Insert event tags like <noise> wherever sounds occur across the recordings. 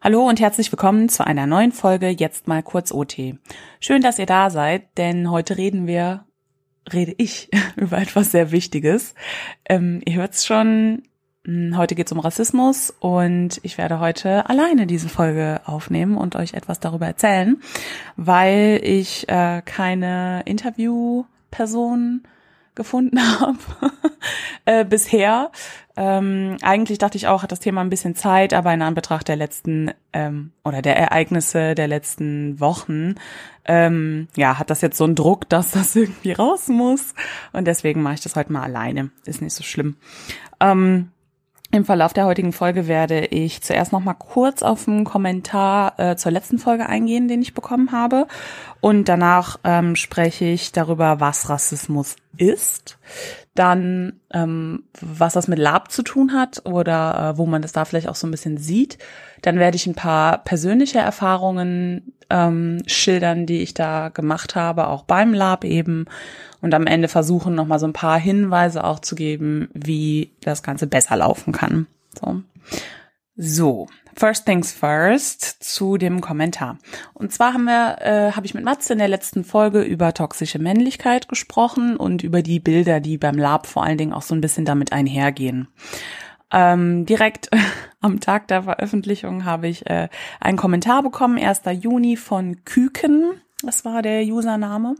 Hallo und herzlich willkommen zu einer neuen Folge Jetzt mal kurz OT. Schön, dass ihr da seid, denn heute reden wir, rede ich <laughs> über etwas sehr Wichtiges. Ähm, ihr hört's schon, hm, heute geht's um Rassismus und ich werde heute alleine diese Folge aufnehmen und euch etwas darüber erzählen, weil ich äh, keine Interviewperson gefunden <laughs> habe äh, bisher. Ähm, eigentlich dachte ich auch, hat das Thema ein bisschen Zeit, aber in Anbetracht der letzten ähm, oder der Ereignisse der letzten Wochen, ähm, ja, hat das jetzt so einen Druck, <laughs> dass das irgendwie raus muss. Und deswegen mache ich das heute mal alleine. Ist nicht so schlimm. Ähm, im Verlauf der heutigen Folge werde ich zuerst noch mal kurz auf einen Kommentar äh, zur letzten Folge eingehen, den ich bekommen habe. Und danach ähm, spreche ich darüber, was Rassismus ist. Dann, ähm, was das mit Lab zu tun hat oder äh, wo man das da vielleicht auch so ein bisschen sieht. Dann werde ich ein paar persönliche Erfahrungen ähm, schildern, die ich da gemacht habe, auch beim Lab eben und am Ende versuchen nochmal so ein paar Hinweise auch zu geben, wie das Ganze besser laufen kann. So. So, first things first zu dem Kommentar. Und zwar haben wir, äh, habe ich mit Matze in der letzten Folge über toxische Männlichkeit gesprochen und über die Bilder, die beim Lab vor allen Dingen auch so ein bisschen damit einhergehen. Ähm, direkt <laughs> am Tag der Veröffentlichung habe ich äh, einen Kommentar bekommen, 1. Juni von Küken, das war der Username.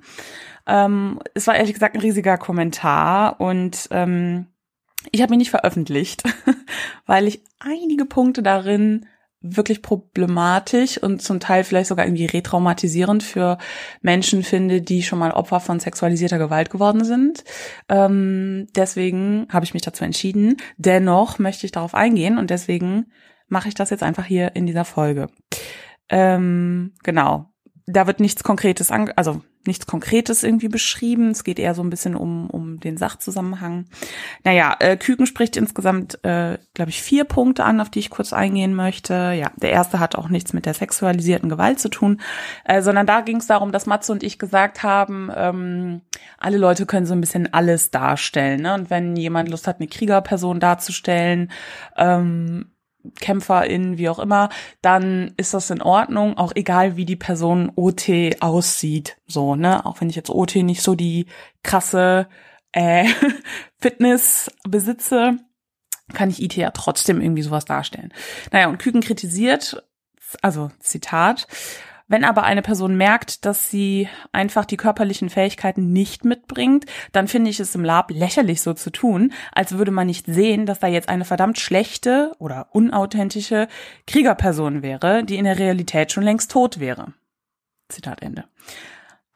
Ähm, es war ehrlich gesagt ein riesiger Kommentar und ähm, ich habe ihn nicht veröffentlicht, <laughs> weil ich einige Punkte darin wirklich problematisch und zum Teil vielleicht sogar irgendwie retraumatisierend für Menschen finde, die schon mal Opfer von sexualisierter Gewalt geworden sind. Ähm, deswegen habe ich mich dazu entschieden. Dennoch möchte ich darauf eingehen und deswegen mache ich das jetzt einfach hier in dieser Folge. Ähm, genau da wird nichts Konkretes, an, also nichts Konkretes irgendwie beschrieben. Es geht eher so ein bisschen um, um den Sachzusammenhang. Naja, äh, Küken spricht insgesamt, äh, glaube ich, vier Punkte an, auf die ich kurz eingehen möchte. Ja, der erste hat auch nichts mit der sexualisierten Gewalt zu tun, äh, sondern da ging es darum, dass Matze und ich gesagt haben, ähm, alle Leute können so ein bisschen alles darstellen. Ne? Und wenn jemand Lust hat, eine Kriegerperson darzustellen, ähm, KämpferInnen, wie auch immer, dann ist das in Ordnung, auch egal wie die Person OT aussieht. So, ne? Auch wenn ich jetzt OT nicht so die krasse äh, <laughs> Fitness besitze, kann ich IT ja trotzdem irgendwie sowas darstellen. Naja, und Küken kritisiert, also Zitat, wenn aber eine Person merkt, dass sie einfach die körperlichen Fähigkeiten nicht mitbringt, dann finde ich es im Lab lächerlich so zu tun, als würde man nicht sehen, dass da jetzt eine verdammt schlechte oder unauthentische Kriegerperson wäre, die in der Realität schon längst tot wäre. Zitat Ende.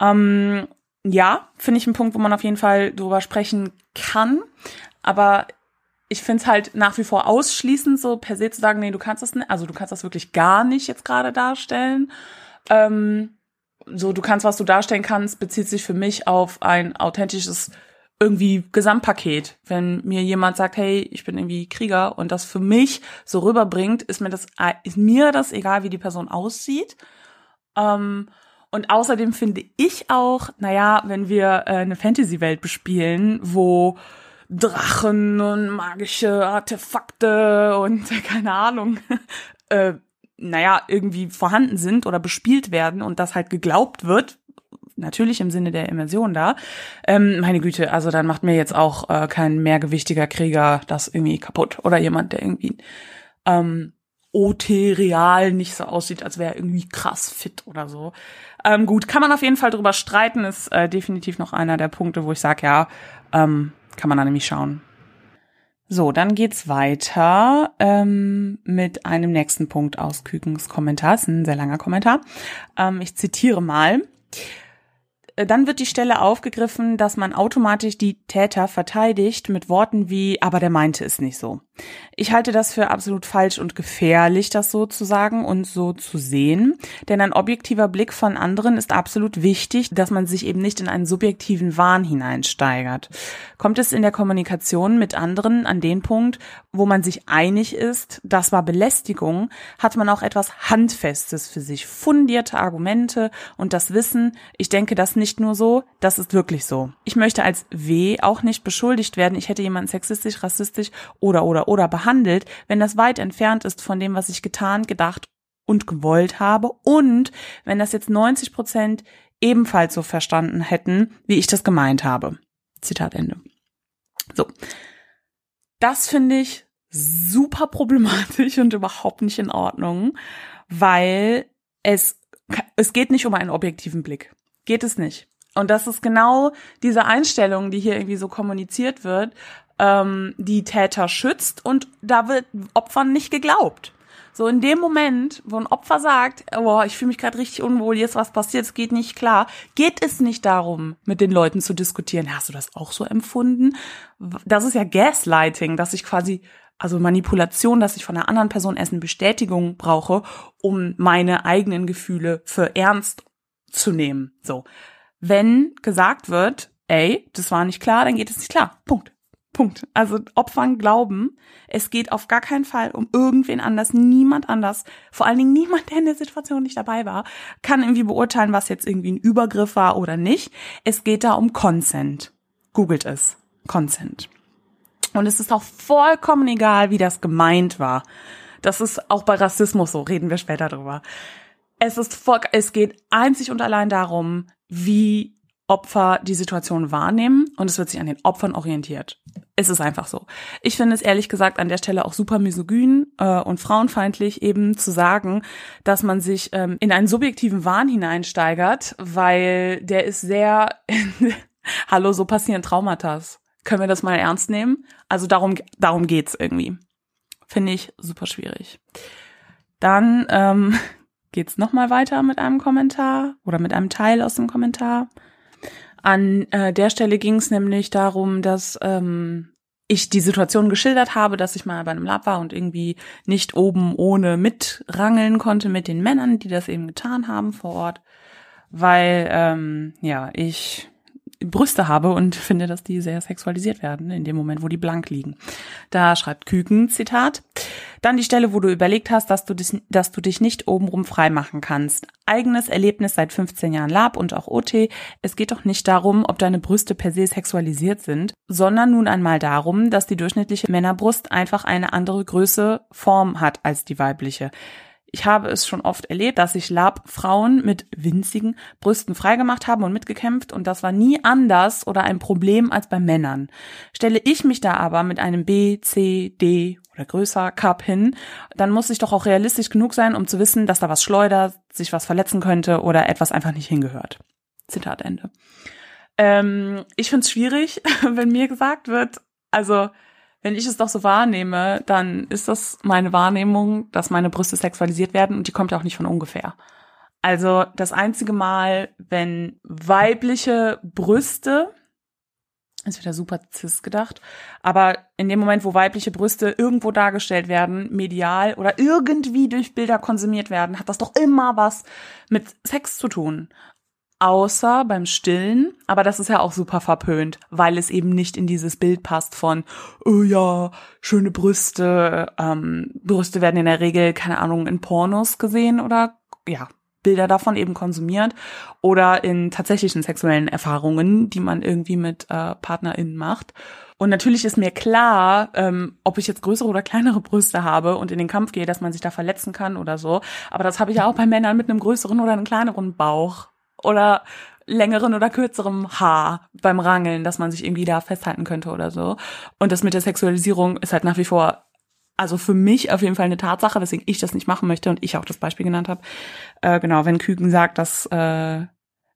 Ähm, ja, finde ich einen Punkt, wo man auf jeden Fall drüber sprechen kann. Aber ich finde es halt nach wie vor ausschließend, so per se zu sagen, nee, du kannst das also du kannst das wirklich gar nicht jetzt gerade darstellen. Ähm, so, du kannst, was du darstellen kannst, bezieht sich für mich auf ein authentisches irgendwie Gesamtpaket. Wenn mir jemand sagt, hey, ich bin irgendwie Krieger und das für mich so rüberbringt, ist mir das, ist mir das egal, wie die Person aussieht. Ähm, und außerdem finde ich auch, naja, wenn wir äh, eine Fantasy-Welt bespielen, wo Drachen und magische Artefakte und <laughs> keine Ahnung äh, naja, irgendwie vorhanden sind oder bespielt werden und das halt geglaubt wird, natürlich im Sinne der Immersion da, ähm, meine Güte, also dann macht mir jetzt auch äh, kein mehrgewichtiger Krieger das irgendwie kaputt oder jemand, der irgendwie ähm, OT real nicht so aussieht, als wäre er irgendwie krass fit oder so. Ähm, gut, kann man auf jeden Fall drüber streiten, ist äh, definitiv noch einer der Punkte, wo ich sage, ja, ähm, kann man da nämlich schauen, so, dann geht's weiter ähm, mit einem nächsten Punkt aus Kükens Kommentar. Das ist ein sehr langer Kommentar. Ähm, ich zitiere mal. Äh, dann wird die Stelle aufgegriffen, dass man automatisch die Täter verteidigt mit Worten wie, aber der meinte es nicht so. Ich halte das für absolut falsch und gefährlich, das so zu sagen und so zu sehen. Denn ein objektiver Blick von anderen ist absolut wichtig, dass man sich eben nicht in einen subjektiven Wahn hineinsteigert. Kommt es in der Kommunikation mit anderen an den Punkt, wo man sich einig ist, das war Belästigung, hat man auch etwas Handfestes für sich, fundierte Argumente und das Wissen, ich denke das nicht nur so, das ist wirklich so. Ich möchte als W auch nicht beschuldigt werden, ich hätte jemanden sexistisch, rassistisch oder oder oder behandelt, wenn das weit entfernt ist von dem, was ich getan, gedacht und gewollt habe und wenn das jetzt 90 Prozent ebenfalls so verstanden hätten, wie ich das gemeint habe. Zitat Ende. So. Das finde ich super problematisch und überhaupt nicht in Ordnung, weil es, es geht nicht um einen objektiven Blick. Geht es nicht. Und das ist genau diese Einstellung, die hier irgendwie so kommuniziert wird, ähm, die Täter schützt und da wird Opfern nicht geglaubt. So in dem Moment, wo ein Opfer sagt, boah, ich fühle mich gerade richtig unwohl, jetzt was passiert, es geht nicht klar, geht es nicht darum, mit den Leuten zu diskutieren. Hast du das auch so empfunden? Das ist ja Gaslighting, dass ich quasi also Manipulation, dass ich von einer anderen Person erst eine Bestätigung brauche, um meine eigenen Gefühle für ernst zu nehmen. So. Wenn gesagt wird, ey, das war nicht klar, dann geht es nicht klar. Punkt. Punkt. Also Opfern glauben, es geht auf gar keinen Fall um irgendwen anders, niemand anders, vor allen Dingen niemand, der in der Situation nicht dabei war, kann irgendwie beurteilen, was jetzt irgendwie ein Übergriff war oder nicht. Es geht da um Consent. Googelt es. Consent. Und es ist auch vollkommen egal, wie das gemeint war. Das ist auch bei Rassismus so, reden wir später drüber. Es ist voll, es geht einzig und allein darum, wie Opfer die Situation wahrnehmen und es wird sich an den Opfern orientiert. Es ist einfach so. Ich finde es ehrlich gesagt an der Stelle auch super misogyn äh, und frauenfeindlich eben zu sagen, dass man sich ähm, in einen subjektiven Wahn hineinsteigert, weil der ist sehr, <laughs> hallo, so passieren Traumata. Können wir das mal ernst nehmen? Also darum, darum geht's irgendwie. Finde ich super schwierig. Dann ähm, <laughs> geht's noch mal weiter mit einem Kommentar oder mit einem Teil aus dem Kommentar. An äh, der Stelle ging es nämlich darum, dass ähm, ich die Situation geschildert habe, dass ich mal bei einem Lab war und irgendwie nicht oben ohne mitrangeln konnte mit den Männern, die das eben getan haben vor Ort, weil ähm, ja ich Brüste habe und finde, dass die sehr sexualisiert werden in dem Moment, wo die blank liegen. Da schreibt Küken, Zitat, dann die Stelle, wo du überlegt hast, dass du, dich, dass du dich nicht obenrum frei machen kannst. Eigenes Erlebnis seit 15 Jahren Lab und auch OT. Es geht doch nicht darum, ob deine Brüste per se sexualisiert sind, sondern nun einmal darum, dass die durchschnittliche Männerbrust einfach eine andere Größe, Form hat als die weibliche. Ich habe es schon oft erlebt, dass sich Lab-Frauen mit winzigen Brüsten freigemacht haben und mitgekämpft und das war nie anders oder ein Problem als bei Männern. Stelle ich mich da aber mit einem B, C, D oder größer Cup hin, dann muss ich doch auch realistisch genug sein, um zu wissen, dass da was schleudert, sich was verletzen könnte oder etwas einfach nicht hingehört. Zitat Ende. Ähm, ich finde es schwierig, <laughs> wenn mir gesagt wird, also wenn ich es doch so wahrnehme, dann ist das meine Wahrnehmung, dass meine Brüste sexualisiert werden und die kommt ja auch nicht von ungefähr. Also das einzige Mal, wenn weibliche Brüste, ist wieder super cis gedacht, aber in dem Moment, wo weibliche Brüste irgendwo dargestellt werden, medial oder irgendwie durch Bilder konsumiert werden, hat das doch immer was mit Sex zu tun außer beim Stillen, aber das ist ja auch super verpönt, weil es eben nicht in dieses Bild passt von, oh ja, schöne Brüste, ähm, Brüste werden in der Regel, keine Ahnung, in Pornos gesehen oder ja, Bilder davon eben konsumiert oder in tatsächlichen sexuellen Erfahrungen, die man irgendwie mit äh, PartnerInnen macht. Und natürlich ist mir klar, ähm, ob ich jetzt größere oder kleinere Brüste habe und in den Kampf gehe, dass man sich da verletzen kann oder so. Aber das habe ich ja auch bei Männern mit einem größeren oder einem kleineren Bauch oder längeren oder kürzerem Haar beim Rangeln, dass man sich irgendwie da festhalten könnte oder so. Und das mit der Sexualisierung ist halt nach wie vor, also für mich auf jeden Fall eine Tatsache, weswegen ich das nicht machen möchte und ich auch das Beispiel genannt habe. Äh, genau, wenn Küken sagt, dass äh,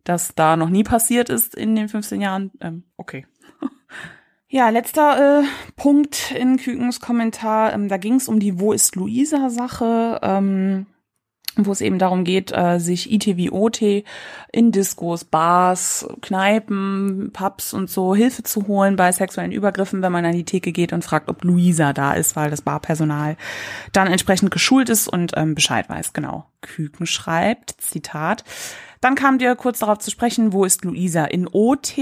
das da noch nie passiert ist in den 15 Jahren, ähm, okay. <laughs> Ja, letzter äh, Punkt in Kükens Kommentar. Ähm, da ging es um die Wo ist Luisa-Sache. Ähm, wo es eben darum geht, äh, sich IT wie OT in Diskos, Bars, Kneipen, Pubs und so Hilfe zu holen bei sexuellen Übergriffen, wenn man an die Theke geht und fragt, ob Luisa da ist, weil das Barpersonal dann entsprechend geschult ist und ähm, Bescheid weiß. Genau. Küken schreibt, Zitat, dann kam dir kurz darauf zu sprechen, wo ist Luisa in OT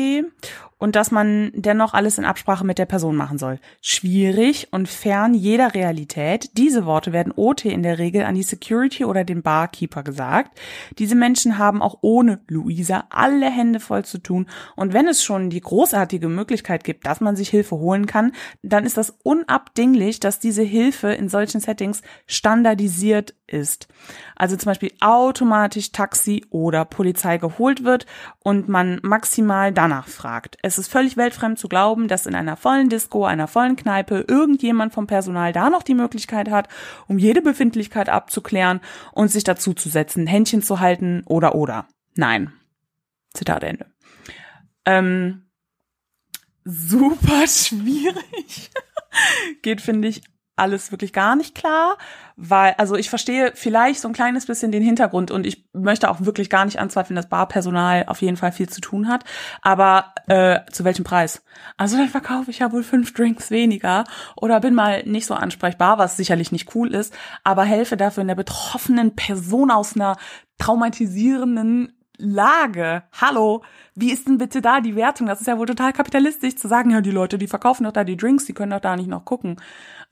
und dass man dennoch alles in Absprache mit der Person machen soll. Schwierig und fern jeder Realität. Diese Worte werden OT in der Regel an die Security oder den Barkeeper gesagt. Diese Menschen haben auch ohne Luisa alle Hände voll zu tun und wenn es schon die großartige Möglichkeit gibt, dass man sich Hilfe holen kann, dann ist das unabdinglich, dass diese Hilfe in solchen Settings standardisiert ist. Also zum Beispiel automatisch Taxi oder Polizei geholt wird und man maximal danach fragt. Es ist völlig weltfremd zu glauben, dass in einer vollen Disco, einer vollen Kneipe irgendjemand vom Personal da noch die Möglichkeit hat, um jede Befindlichkeit abzuklären und sich dazu zu setzen, Händchen zu halten oder oder. Nein. Zitat Ende. Ähm, super schwierig. <laughs> Geht, finde ich, alles wirklich gar nicht klar, weil, also ich verstehe vielleicht so ein kleines bisschen den Hintergrund und ich möchte auch wirklich gar nicht anzweifeln, dass Barpersonal auf jeden Fall viel zu tun hat, aber äh, zu welchem Preis? Also dann verkaufe ich ja wohl fünf Drinks weniger oder bin mal nicht so ansprechbar, was sicherlich nicht cool ist, aber helfe dafür in der betroffenen Person aus einer traumatisierenden Lage. Hallo, wie ist denn bitte da die Wertung? Das ist ja wohl total kapitalistisch zu sagen, ja, die Leute, die verkaufen doch da die Drinks, die können doch da nicht noch gucken.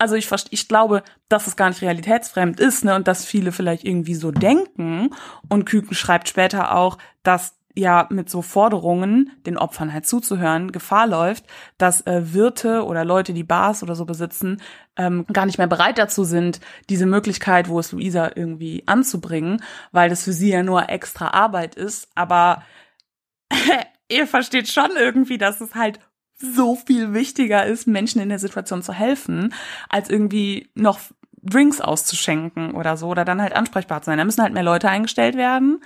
Also ich, ich glaube, dass es gar nicht realitätsfremd ist, ne, und dass viele vielleicht irgendwie so denken. Und Küken schreibt später auch, dass ja mit so Forderungen den Opfern halt zuzuhören Gefahr läuft, dass äh, Wirte oder Leute, die Bars oder so besitzen, ähm, gar nicht mehr bereit dazu sind, diese Möglichkeit, wo es Luisa irgendwie anzubringen, weil das für sie ja nur extra Arbeit ist. Aber <laughs> ihr versteht schon irgendwie, dass es halt so viel wichtiger ist, Menschen in der Situation zu helfen, als irgendwie noch Drinks auszuschenken oder so oder dann halt ansprechbar zu sein. Da müssen halt mehr Leute eingestellt werden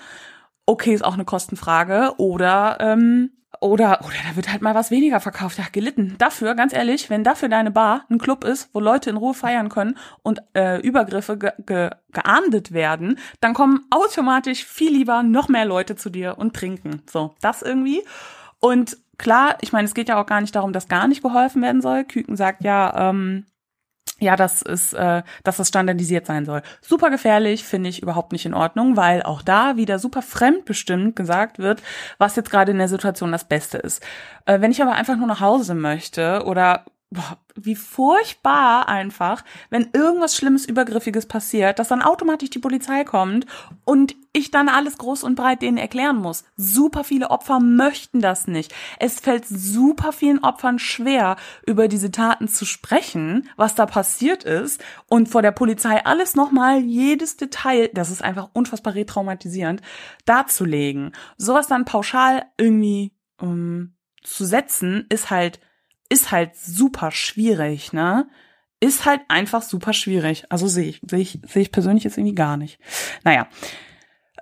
okay, ist auch eine Kostenfrage. Oder, ähm, oder, oder da wird halt mal was weniger verkauft. Ja, gelitten. Dafür, ganz ehrlich, wenn dafür deine Bar ein Club ist, wo Leute in Ruhe feiern können und äh, Übergriffe ge ge geahndet werden, dann kommen automatisch viel lieber noch mehr Leute zu dir und trinken. So, das irgendwie. Und klar, ich meine, es geht ja auch gar nicht darum, dass gar nicht geholfen werden soll. Küken sagt ja, ähm, ja, das ist, äh, dass das standardisiert sein soll. Super gefährlich, finde ich überhaupt nicht in Ordnung, weil auch da wieder super fremdbestimmt gesagt wird, was jetzt gerade in der Situation das Beste ist. Äh, wenn ich aber einfach nur nach Hause möchte oder boah, wie furchtbar einfach, wenn irgendwas Schlimmes, Übergriffiges passiert, dass dann automatisch die Polizei kommt und ich dann alles groß und breit denen erklären muss. Super viele Opfer möchten das nicht. Es fällt super vielen Opfern schwer, über diese Taten zu sprechen, was da passiert ist und vor der Polizei alles nochmal, jedes Detail, das ist einfach unfassbar retraumatisierend, darzulegen. Sowas dann pauschal irgendwie ähm, zu setzen, ist halt ist halt super schwierig, ne? Ist halt einfach super schwierig. Also sehe ich, sehe ich, sehe ich persönlich jetzt irgendwie gar nicht. Naja.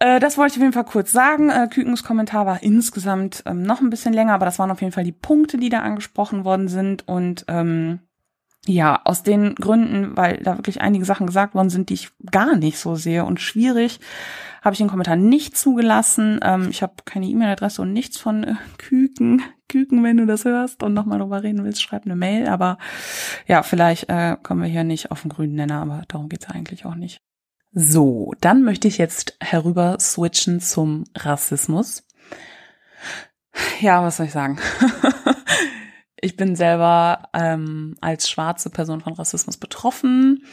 Äh, das wollte ich auf jeden Fall kurz sagen. Äh, Kükens Kommentar war insgesamt ähm, noch ein bisschen länger, aber das waren auf jeden Fall die Punkte, die da angesprochen worden sind. Und ähm, ja, aus den Gründen, weil da wirklich einige Sachen gesagt worden sind, die ich gar nicht so sehe und schwierig, habe ich den Kommentar nicht zugelassen. Ähm, ich habe keine E-Mail-Adresse und nichts von äh, Küken. Küken, wenn du das hörst und nochmal drüber reden willst, schreib eine Mail. Aber ja, vielleicht äh, kommen wir hier nicht auf den grünen Nenner, aber darum geht's eigentlich auch nicht. So, dann möchte ich jetzt herüber switchen zum Rassismus. Ja, was soll ich sagen? <laughs> ich bin selber ähm, als schwarze Person von Rassismus betroffen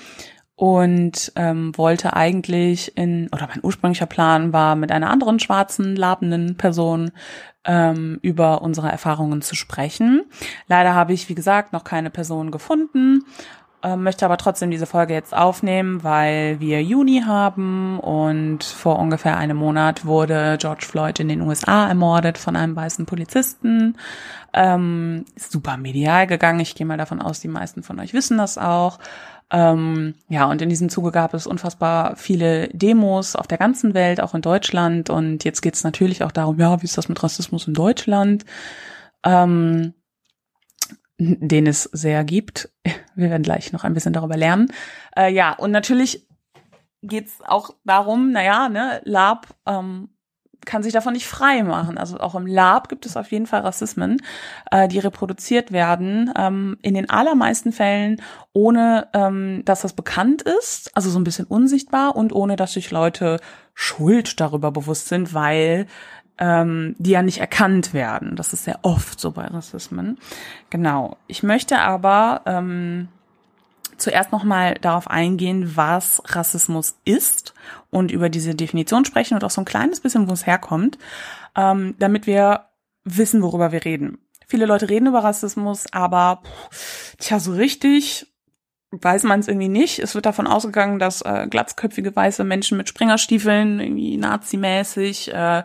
und ähm, wollte eigentlich in, oder mein ursprünglicher Plan war, mit einer anderen schwarzen, labenden Person ähm, über unsere Erfahrungen zu sprechen. Leider habe ich, wie gesagt, noch keine Person gefunden, äh, möchte aber trotzdem diese Folge jetzt aufnehmen, weil wir Juni haben und vor ungefähr einem Monat wurde George Floyd in den USA ermordet von einem weißen Polizisten. Ähm, super medial gegangen. Ich gehe mal davon aus, die meisten von euch wissen das auch. Ähm, ja, und in diesem Zuge gab es unfassbar viele Demos auf der ganzen Welt, auch in Deutschland. Und jetzt geht es natürlich auch darum, ja, wie ist das mit Rassismus in Deutschland? Ähm, den es sehr gibt. <laughs> Wir werden gleich noch ein bisschen darüber lernen. Äh, ja, und natürlich geht es auch darum, naja, ne, Lab ähm, kann sich davon nicht frei machen. Also auch im Lab gibt es auf jeden Fall Rassismen, äh, die reproduziert werden. Ähm, in den allermeisten Fällen ohne, ähm, dass das bekannt ist, also so ein bisschen unsichtbar und ohne, dass sich Leute Schuld darüber bewusst sind, weil ähm, die ja nicht erkannt werden. Das ist sehr oft so bei Rassismen. Genau. Ich möchte aber ähm, zuerst nochmal darauf eingehen, was Rassismus ist und über diese Definition sprechen und auch so ein kleines bisschen, wo es herkommt, ähm, damit wir wissen, worüber wir reden. Viele Leute reden über Rassismus, aber tja, so richtig weiß man es irgendwie nicht. Es wird davon ausgegangen, dass äh, glatzköpfige weiße Menschen mit Springerstiefeln irgendwie nazimäßig äh,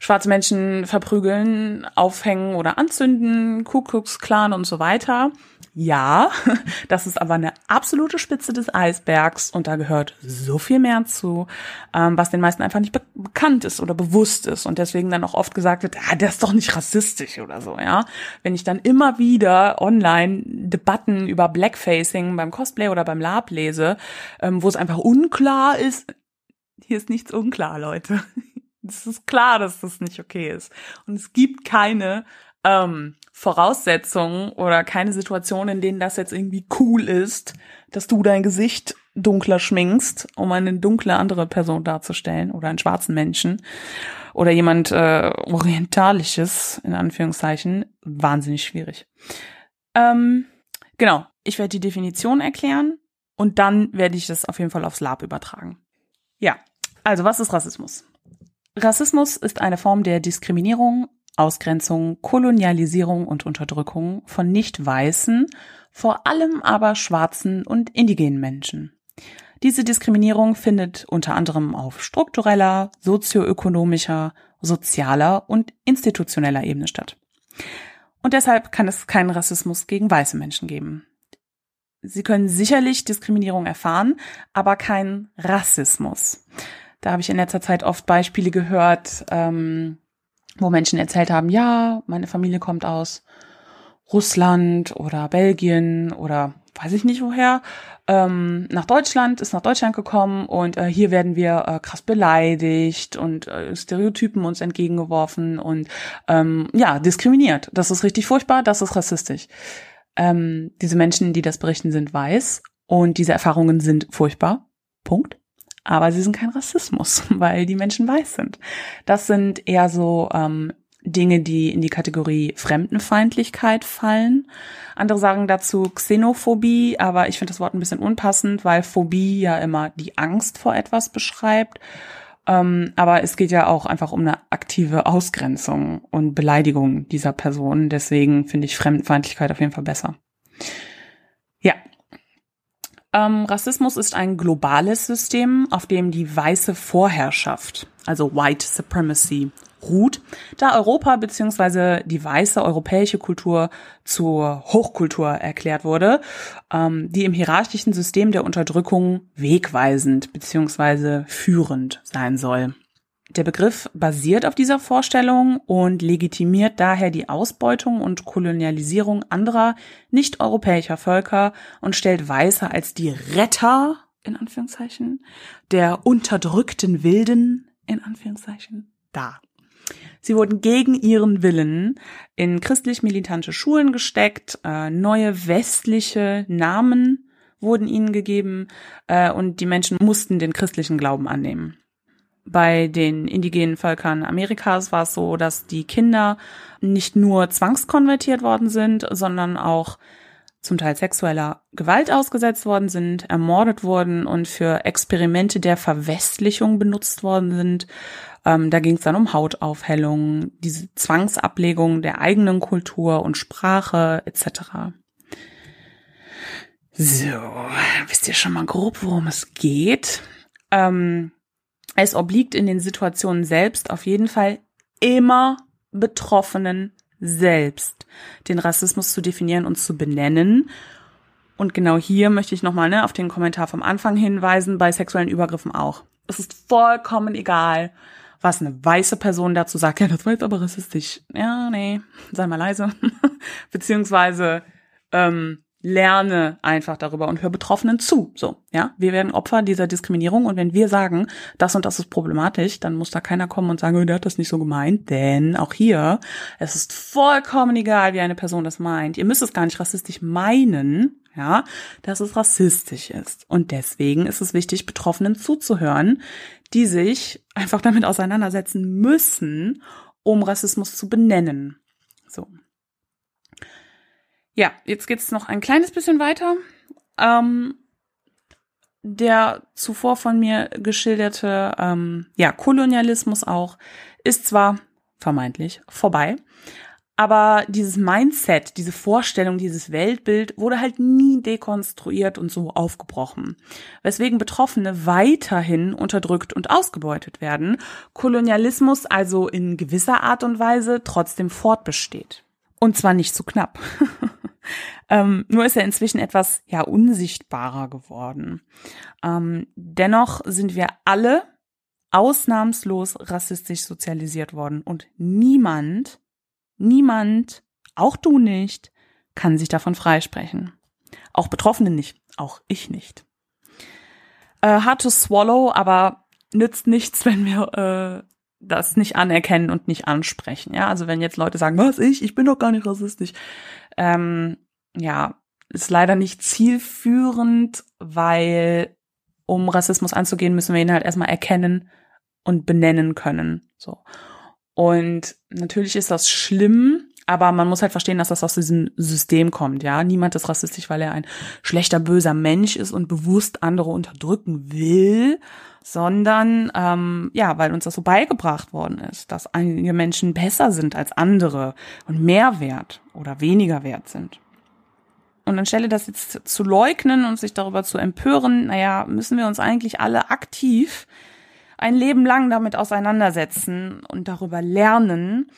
schwarze Menschen verprügeln, aufhängen oder anzünden, Ku Klux Klan und so weiter. Ja, <laughs> das ist aber eine absolute Spitze des Eisbergs und da gehört so viel mehr zu, ähm, was den meisten einfach nicht be bekannt ist oder bewusst ist und deswegen dann auch oft gesagt wird, ah, der ist doch nicht rassistisch oder so, ja. Wenn ich dann immer wieder online Debatten über Blackfacing beim Cosplay oder beim Lab lese, ähm, wo es einfach unklar ist, hier ist nichts unklar, Leute. <laughs> Es ist klar, dass das nicht okay ist. Und es gibt keine ähm, Voraussetzungen oder keine Situationen, in denen das jetzt irgendwie cool ist, dass du dein Gesicht dunkler schminkst, um eine dunkle andere Person darzustellen oder einen schwarzen Menschen oder jemand äh, orientalisches in Anführungszeichen wahnsinnig schwierig. Ähm, genau, ich werde die Definition erklären und dann werde ich das auf jeden Fall aufs Lab übertragen. Ja, also was ist Rassismus? Rassismus ist eine Form der Diskriminierung, Ausgrenzung, Kolonialisierung und Unterdrückung von nicht weißen, vor allem aber schwarzen und indigenen Menschen. Diese Diskriminierung findet unter anderem auf struktureller, sozioökonomischer, sozialer und institutioneller Ebene statt. Und deshalb kann es keinen Rassismus gegen weiße Menschen geben. Sie können sicherlich Diskriminierung erfahren, aber keinen Rassismus. Da habe ich in letzter Zeit oft Beispiele gehört, ähm, wo Menschen erzählt haben, ja, meine Familie kommt aus Russland oder Belgien oder weiß ich nicht woher, ähm, nach Deutschland, ist nach Deutschland gekommen und äh, hier werden wir äh, krass beleidigt und äh, Stereotypen uns entgegengeworfen und ähm, ja, diskriminiert. Das ist richtig furchtbar, das ist rassistisch. Ähm, diese Menschen, die das berichten, sind weiß und diese Erfahrungen sind furchtbar. Punkt aber sie sind kein Rassismus, <laughs> weil die Menschen weiß sind. Das sind eher so ähm, Dinge, die in die Kategorie Fremdenfeindlichkeit fallen. Andere sagen dazu Xenophobie, aber ich finde das Wort ein bisschen unpassend, weil Phobie ja immer die Angst vor etwas beschreibt. Ähm, aber es geht ja auch einfach um eine aktive Ausgrenzung und Beleidigung dieser Person. Deswegen finde ich Fremdenfeindlichkeit auf jeden Fall besser. Ja, ähm, Rassismus ist ein globales System, auf dem die weiße Vorherrschaft, also White Supremacy, ruht, da Europa bzw. die weiße europäische Kultur zur Hochkultur erklärt wurde, ähm, die im hierarchischen System der Unterdrückung wegweisend bzw. führend sein soll. Der Begriff basiert auf dieser Vorstellung und legitimiert daher die Ausbeutung und Kolonialisierung anderer nicht-europäischer Völker und stellt Weiße als die Retter, in Anführungszeichen, der unterdrückten Wilden, in Anführungszeichen, dar. Sie wurden gegen ihren Willen in christlich-militante Schulen gesteckt, äh, neue westliche Namen wurden ihnen gegeben äh, und die Menschen mussten den christlichen Glauben annehmen bei den indigenen Völkern Amerikas war es so, dass die Kinder nicht nur zwangskonvertiert worden sind, sondern auch zum Teil sexueller Gewalt ausgesetzt worden sind, ermordet wurden und für Experimente der Verwestlichung benutzt worden sind. Ähm, da ging es dann um Hautaufhellung, diese Zwangsablegung der eigenen Kultur und Sprache etc. So, wisst ihr schon mal grob, worum es geht? Ähm, es obliegt in den Situationen selbst auf jeden Fall immer Betroffenen selbst, den Rassismus zu definieren und zu benennen. Und genau hier möchte ich nochmal ne, auf den Kommentar vom Anfang hinweisen, bei sexuellen Übergriffen auch. Es ist vollkommen egal, was eine weiße Person dazu sagt. Ja, das war jetzt aber rassistisch. Ja, nee, sei mal leise. <laughs> Beziehungsweise, ähm, lerne einfach darüber und hör Betroffenen zu. So, ja, wir werden Opfer dieser Diskriminierung und wenn wir sagen, das und das ist problematisch, dann muss da keiner kommen und sagen, der hat das nicht so gemeint, denn auch hier, es ist vollkommen egal, wie eine Person das meint. Ihr müsst es gar nicht rassistisch meinen, ja, dass es rassistisch ist. Und deswegen ist es wichtig, Betroffenen zuzuhören, die sich einfach damit auseinandersetzen müssen, um Rassismus zu benennen. So. Ja, jetzt geht's noch ein kleines bisschen weiter. Ähm, der zuvor von mir geschilderte ähm, ja, Kolonialismus auch ist zwar vermeintlich vorbei, aber dieses Mindset, diese Vorstellung, dieses Weltbild wurde halt nie dekonstruiert und so aufgebrochen, weswegen Betroffene weiterhin unterdrückt und ausgebeutet werden, Kolonialismus also in gewisser Art und Weise trotzdem fortbesteht. Und zwar nicht zu knapp. <laughs> <laughs> ähm, nur ist er inzwischen etwas ja unsichtbarer geworden. Ähm, dennoch sind wir alle ausnahmslos rassistisch sozialisiert worden und niemand Niemand, auch du nicht, kann sich davon freisprechen. Auch Betroffene nicht, auch ich nicht. Äh, hard to swallow, aber nützt nichts, <laughs> wenn wir äh, das nicht anerkennen und nicht ansprechen. Ja, also wenn jetzt Leute sagen, was ich, ich bin doch gar nicht rassistisch, ähm, ja, ist leider nicht zielführend, weil um Rassismus anzugehen, müssen wir ihn halt erstmal erkennen und benennen können. So. Und natürlich ist das schlimm, aber man muss halt verstehen, dass das aus diesem System kommt, ja. Niemand ist rassistisch, weil er ein schlechter, böser Mensch ist und bewusst andere unterdrücken will, sondern ähm, ja, weil uns das so beigebracht worden ist, dass einige Menschen besser sind als andere und mehr wert oder weniger wert sind. Und anstelle das jetzt zu leugnen und sich darüber zu empören, naja, müssen wir uns eigentlich alle aktiv ein Leben lang damit auseinandersetzen und darüber lernen,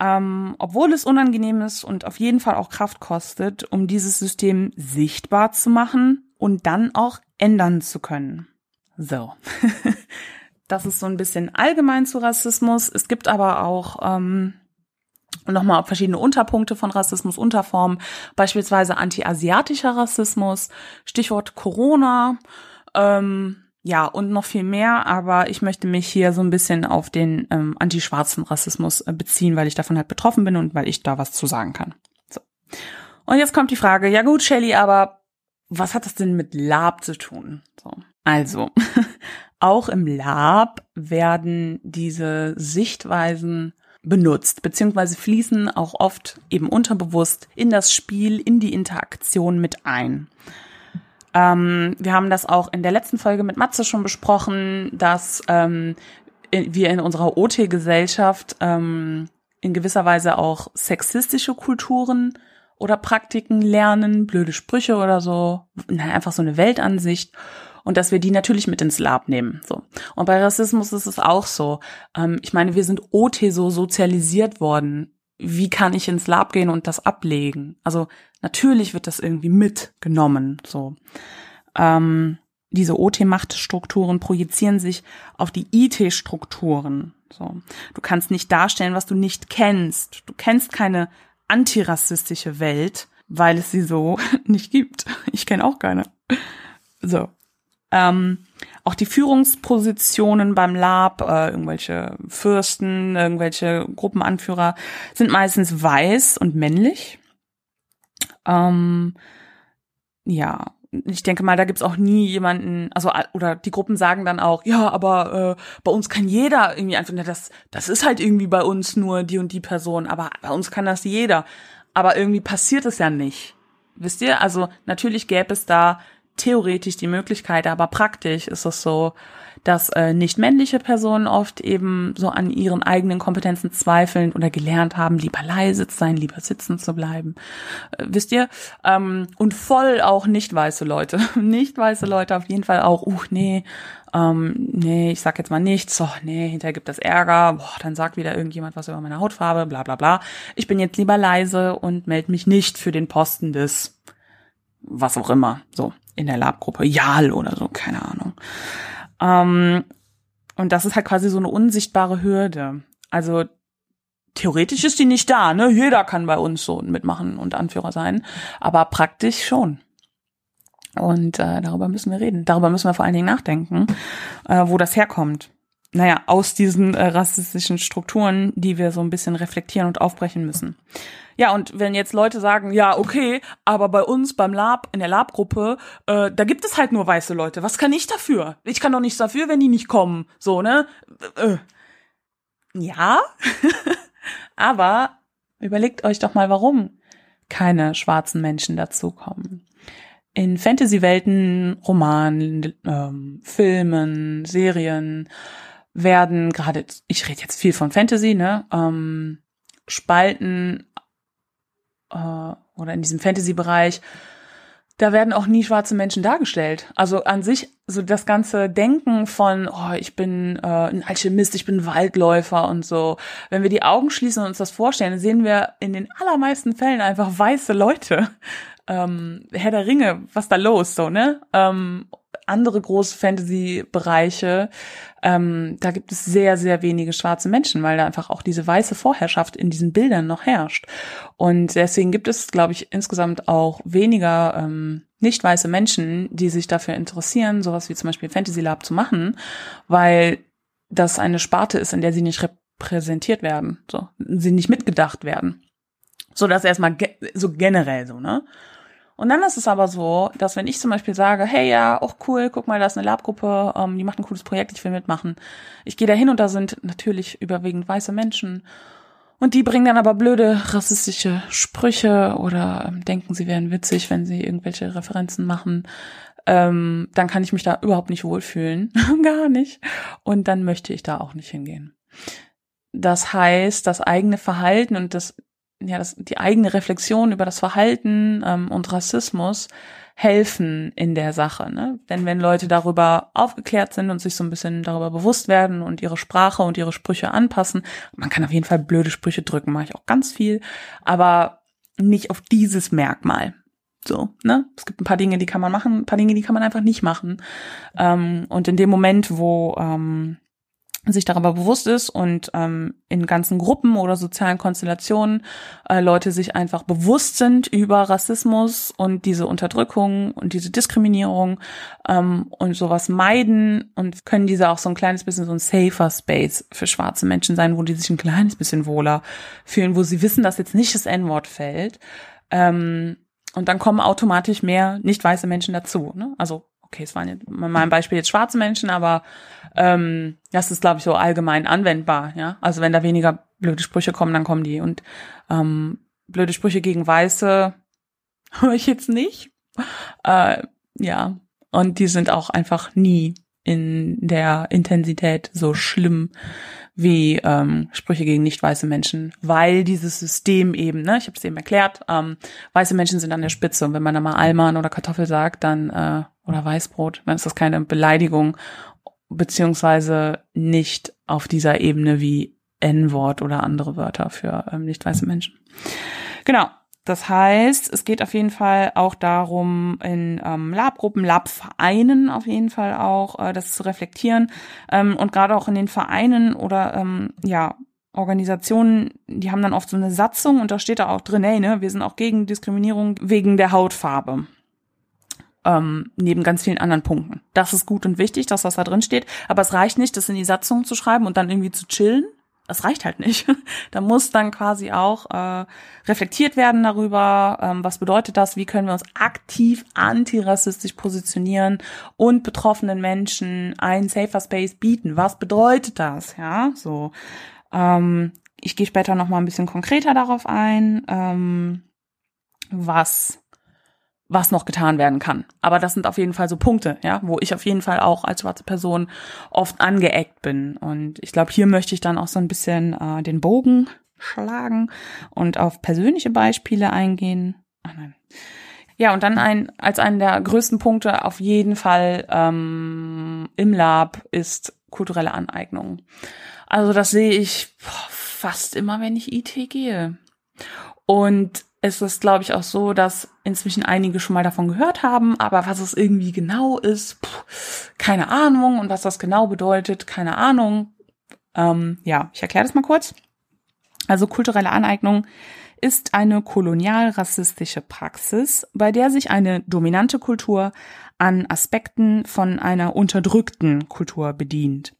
ähm, obwohl es unangenehm ist und auf jeden Fall auch Kraft kostet, um dieses System sichtbar zu machen und dann auch ändern zu können. So. <laughs> das ist so ein bisschen allgemein zu Rassismus. Es gibt aber auch ähm, nochmal verschiedene Unterpunkte von Rassismus, Unterformen, beispielsweise anti-asiatischer Rassismus, Stichwort Corona. Ähm, ja, und noch viel mehr, aber ich möchte mich hier so ein bisschen auf den ähm, antischwarzen Rassismus äh, beziehen, weil ich davon halt betroffen bin und weil ich da was zu sagen kann. So. Und jetzt kommt die Frage, ja gut, Shelly, aber was hat das denn mit Lab zu tun? So. Also, <laughs> auch im Lab werden diese Sichtweisen benutzt, beziehungsweise fließen auch oft eben unterbewusst in das Spiel, in die Interaktion mit ein. Ähm, wir haben das auch in der letzten Folge mit Matze schon besprochen, dass ähm, wir in unserer OT-Gesellschaft ähm, in gewisser Weise auch sexistische Kulturen oder Praktiken lernen, blöde Sprüche oder so, einfach so eine Weltansicht und dass wir die natürlich mit ins Lab nehmen. So. Und bei Rassismus ist es auch so. Ähm, ich meine, wir sind OT so sozialisiert worden. Wie kann ich ins Lab gehen und das ablegen? Also Natürlich wird das irgendwie mitgenommen. So. Ähm, diese OT-Machtstrukturen projizieren sich auf die IT-Strukturen. So. Du kannst nicht darstellen, was du nicht kennst. Du kennst keine antirassistische Welt, weil es sie so <laughs> nicht gibt. Ich kenne auch keine. So. Ähm, auch die Führungspositionen beim Lab, äh, irgendwelche Fürsten, irgendwelche Gruppenanführer sind meistens weiß und männlich. Ähm, ja, ich denke mal, da gibt's auch nie jemanden, also oder die Gruppen sagen dann auch, ja, aber äh, bei uns kann jeder irgendwie einfach, das, das ist halt irgendwie bei uns nur die und die Person, aber bei uns kann das jeder. Aber irgendwie passiert es ja nicht. Wisst ihr? Also natürlich gäbe es da theoretisch die Möglichkeit, aber praktisch ist es so, dass äh, nicht männliche Personen oft eben so an ihren eigenen Kompetenzen zweifeln oder gelernt haben, lieber leise zu sein, lieber sitzen zu bleiben. Äh, wisst ihr? Ähm, und voll auch nicht weiße Leute. <laughs> nicht weiße Leute auf jeden Fall auch, uh, nee, ähm, nee, ich sag jetzt mal nichts, oh, nee, hinterher gibt das Ärger, boah, dann sagt wieder irgendjemand was über meine Hautfarbe, bla bla bla. Ich bin jetzt lieber leise und melde mich nicht für den Posten des was auch immer, so in der Labgruppe, Jal oder so, keine Ahnung. Ähm, und das ist halt quasi so eine unsichtbare Hürde. Also theoretisch ist die nicht da, ne? Jeder kann bei uns so mitmachen und Anführer sein, aber praktisch schon. Und äh, darüber müssen wir reden. Darüber müssen wir vor allen Dingen nachdenken, äh, wo das herkommt. Naja, aus diesen äh, rassistischen Strukturen, die wir so ein bisschen reflektieren und aufbrechen müssen. Ja, und wenn jetzt Leute sagen, ja, okay, aber bei uns beim Lab, in der Lab-Gruppe, äh, da gibt es halt nur weiße Leute. Was kann ich dafür? Ich kann doch nichts dafür, wenn die nicht kommen. So, ne? Äh, ja, <laughs> aber überlegt euch doch mal, warum keine schwarzen Menschen dazukommen. In Fantasy-Welten, Romanen, ähm, Filmen, Serien werden gerade, ich rede jetzt viel von Fantasy, ne, ähm, spalten äh, oder in diesem Fantasy-Bereich, da werden auch nie schwarze Menschen dargestellt. Also an sich, so das ganze Denken von, oh, ich bin äh, ein Alchemist, ich bin Waldläufer und so. Wenn wir die Augen schließen und uns das vorstellen, sehen wir in den allermeisten Fällen einfach weiße Leute. <laughs> Ähm, Herr der Ringe, was da los, so, ne? Ähm, andere große Fantasy-Bereiche, ähm, da gibt es sehr, sehr wenige schwarze Menschen, weil da einfach auch diese weiße Vorherrschaft in diesen Bildern noch herrscht. Und deswegen gibt es, glaube ich, insgesamt auch weniger ähm, nicht weiße Menschen, die sich dafür interessieren, sowas wie zum Beispiel Fantasy Lab zu machen, weil das eine Sparte ist, in der sie nicht repräsentiert werden, so, sie nicht mitgedacht werden. So, das erstmal ge so generell so, ne? Und dann ist es aber so, dass wenn ich zum Beispiel sage, hey ja, auch cool, guck mal, da ist eine Labgruppe, ähm, die macht ein cooles Projekt, ich will mitmachen. Ich gehe da hin und da sind natürlich überwiegend weiße Menschen. Und die bringen dann aber blöde rassistische Sprüche oder ähm, denken, sie wären witzig, wenn sie irgendwelche Referenzen machen. Ähm, dann kann ich mich da überhaupt nicht wohlfühlen. <laughs> Gar nicht. Und dann möchte ich da auch nicht hingehen. Das heißt, das eigene Verhalten und das ja, das, die eigene Reflexion über das Verhalten ähm, und Rassismus helfen in der Sache. Ne? Denn wenn Leute darüber aufgeklärt sind und sich so ein bisschen darüber bewusst werden und ihre Sprache und ihre Sprüche anpassen, man kann auf jeden Fall blöde Sprüche drücken, mache ich auch ganz viel, aber nicht auf dieses Merkmal. So, ne? Es gibt ein paar Dinge, die kann man machen, ein paar Dinge, die kann man einfach nicht machen. Ähm, und in dem Moment, wo ähm, sich darüber bewusst ist und ähm, in ganzen Gruppen oder sozialen Konstellationen äh, Leute sich einfach bewusst sind über Rassismus und diese Unterdrückung und diese Diskriminierung ähm, und sowas meiden und können diese auch so ein kleines bisschen so ein safer Space für schwarze Menschen sein, wo die sich ein kleines bisschen wohler fühlen, wo sie wissen, dass jetzt nicht das N-Wort fällt. Ähm, und dann kommen automatisch mehr nicht weiße Menschen dazu. Ne? Also okay, es waren jetzt mal ein Beispiel jetzt schwarze Menschen, aber ähm, das ist, glaube ich, so allgemein anwendbar, ja. Also wenn da weniger blöde Sprüche kommen, dann kommen die. Und ähm, blöde Sprüche gegen Weiße <laughs> höre ich jetzt nicht. Äh, ja. Und die sind auch einfach nie in der Intensität so schlimm wie ähm, Sprüche gegen nicht weiße Menschen, weil dieses System eben, ne, ich habe es eben erklärt, ähm, weiße Menschen sind an der Spitze und wenn man da mal Alman oder Kartoffel sagt, dann äh, oder Weißbrot, dann ist das keine Beleidigung beziehungsweise nicht auf dieser Ebene wie N-Wort oder andere Wörter für ähm, nicht weiße Menschen. Genau. Das heißt, es geht auf jeden Fall auch darum, in ähm, Labgruppen, Labvereinen auf jeden Fall auch äh, das zu reflektieren ähm, und gerade auch in den Vereinen oder ähm, ja Organisationen, die haben dann oft so eine Satzung und da steht da auch drin, hey, ne, wir sind auch gegen Diskriminierung wegen der Hautfarbe ähm, neben ganz vielen anderen Punkten. Das ist gut und wichtig, dass das da drin steht, aber es reicht nicht, das in die Satzung zu schreiben und dann irgendwie zu chillen. Das reicht halt nicht. <laughs> da muss dann quasi auch äh, reflektiert werden darüber, ähm, was bedeutet das, wie können wir uns aktiv antirassistisch positionieren und betroffenen Menschen einen safer Space bieten. Was bedeutet das? Ja, so. Ähm, ich gehe später noch mal ein bisschen konkreter darauf ein, ähm, was was noch getan werden kann. Aber das sind auf jeden Fall so Punkte, ja, wo ich auf jeden Fall auch als schwarze Person oft angeeckt bin. Und ich glaube, hier möchte ich dann auch so ein bisschen äh, den Bogen schlagen und auf persönliche Beispiele eingehen. Ach nein. Ja, und dann ein, als einen der größten Punkte auf jeden Fall ähm, im Lab ist kulturelle Aneignung. Also das sehe ich fast immer, wenn ich IT gehe. Und es ist, glaube ich, auch so, dass inzwischen einige schon mal davon gehört haben, aber was es irgendwie genau ist, pff, keine Ahnung. Und was das genau bedeutet, keine Ahnung. Ähm, ja, ich erkläre das mal kurz. Also kulturelle Aneignung ist eine kolonial-rassistische Praxis, bei der sich eine dominante Kultur an Aspekten von einer unterdrückten Kultur bedient.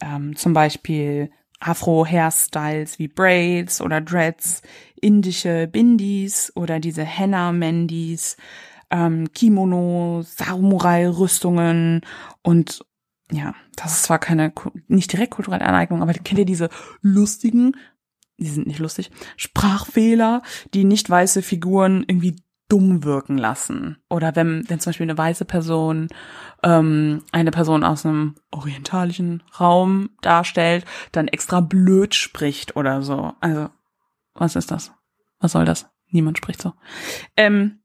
Ähm, zum Beispiel Afro-Hairstyles wie Braids oder Dreads, indische Bindis oder diese Henna-Mendis, ähm, Kimono, Samurai-Rüstungen und ja, das ist zwar keine, nicht direkt kulturelle Aneignung, aber kennt ihr diese lustigen, die sind nicht lustig, Sprachfehler, die nicht weiße Figuren irgendwie dumm wirken lassen. Oder wenn, wenn zum Beispiel eine weiße Person ähm, eine Person aus einem orientalischen Raum darstellt, dann extra blöd spricht oder so. Also, was ist das? Was soll das? Niemand spricht so. Ähm,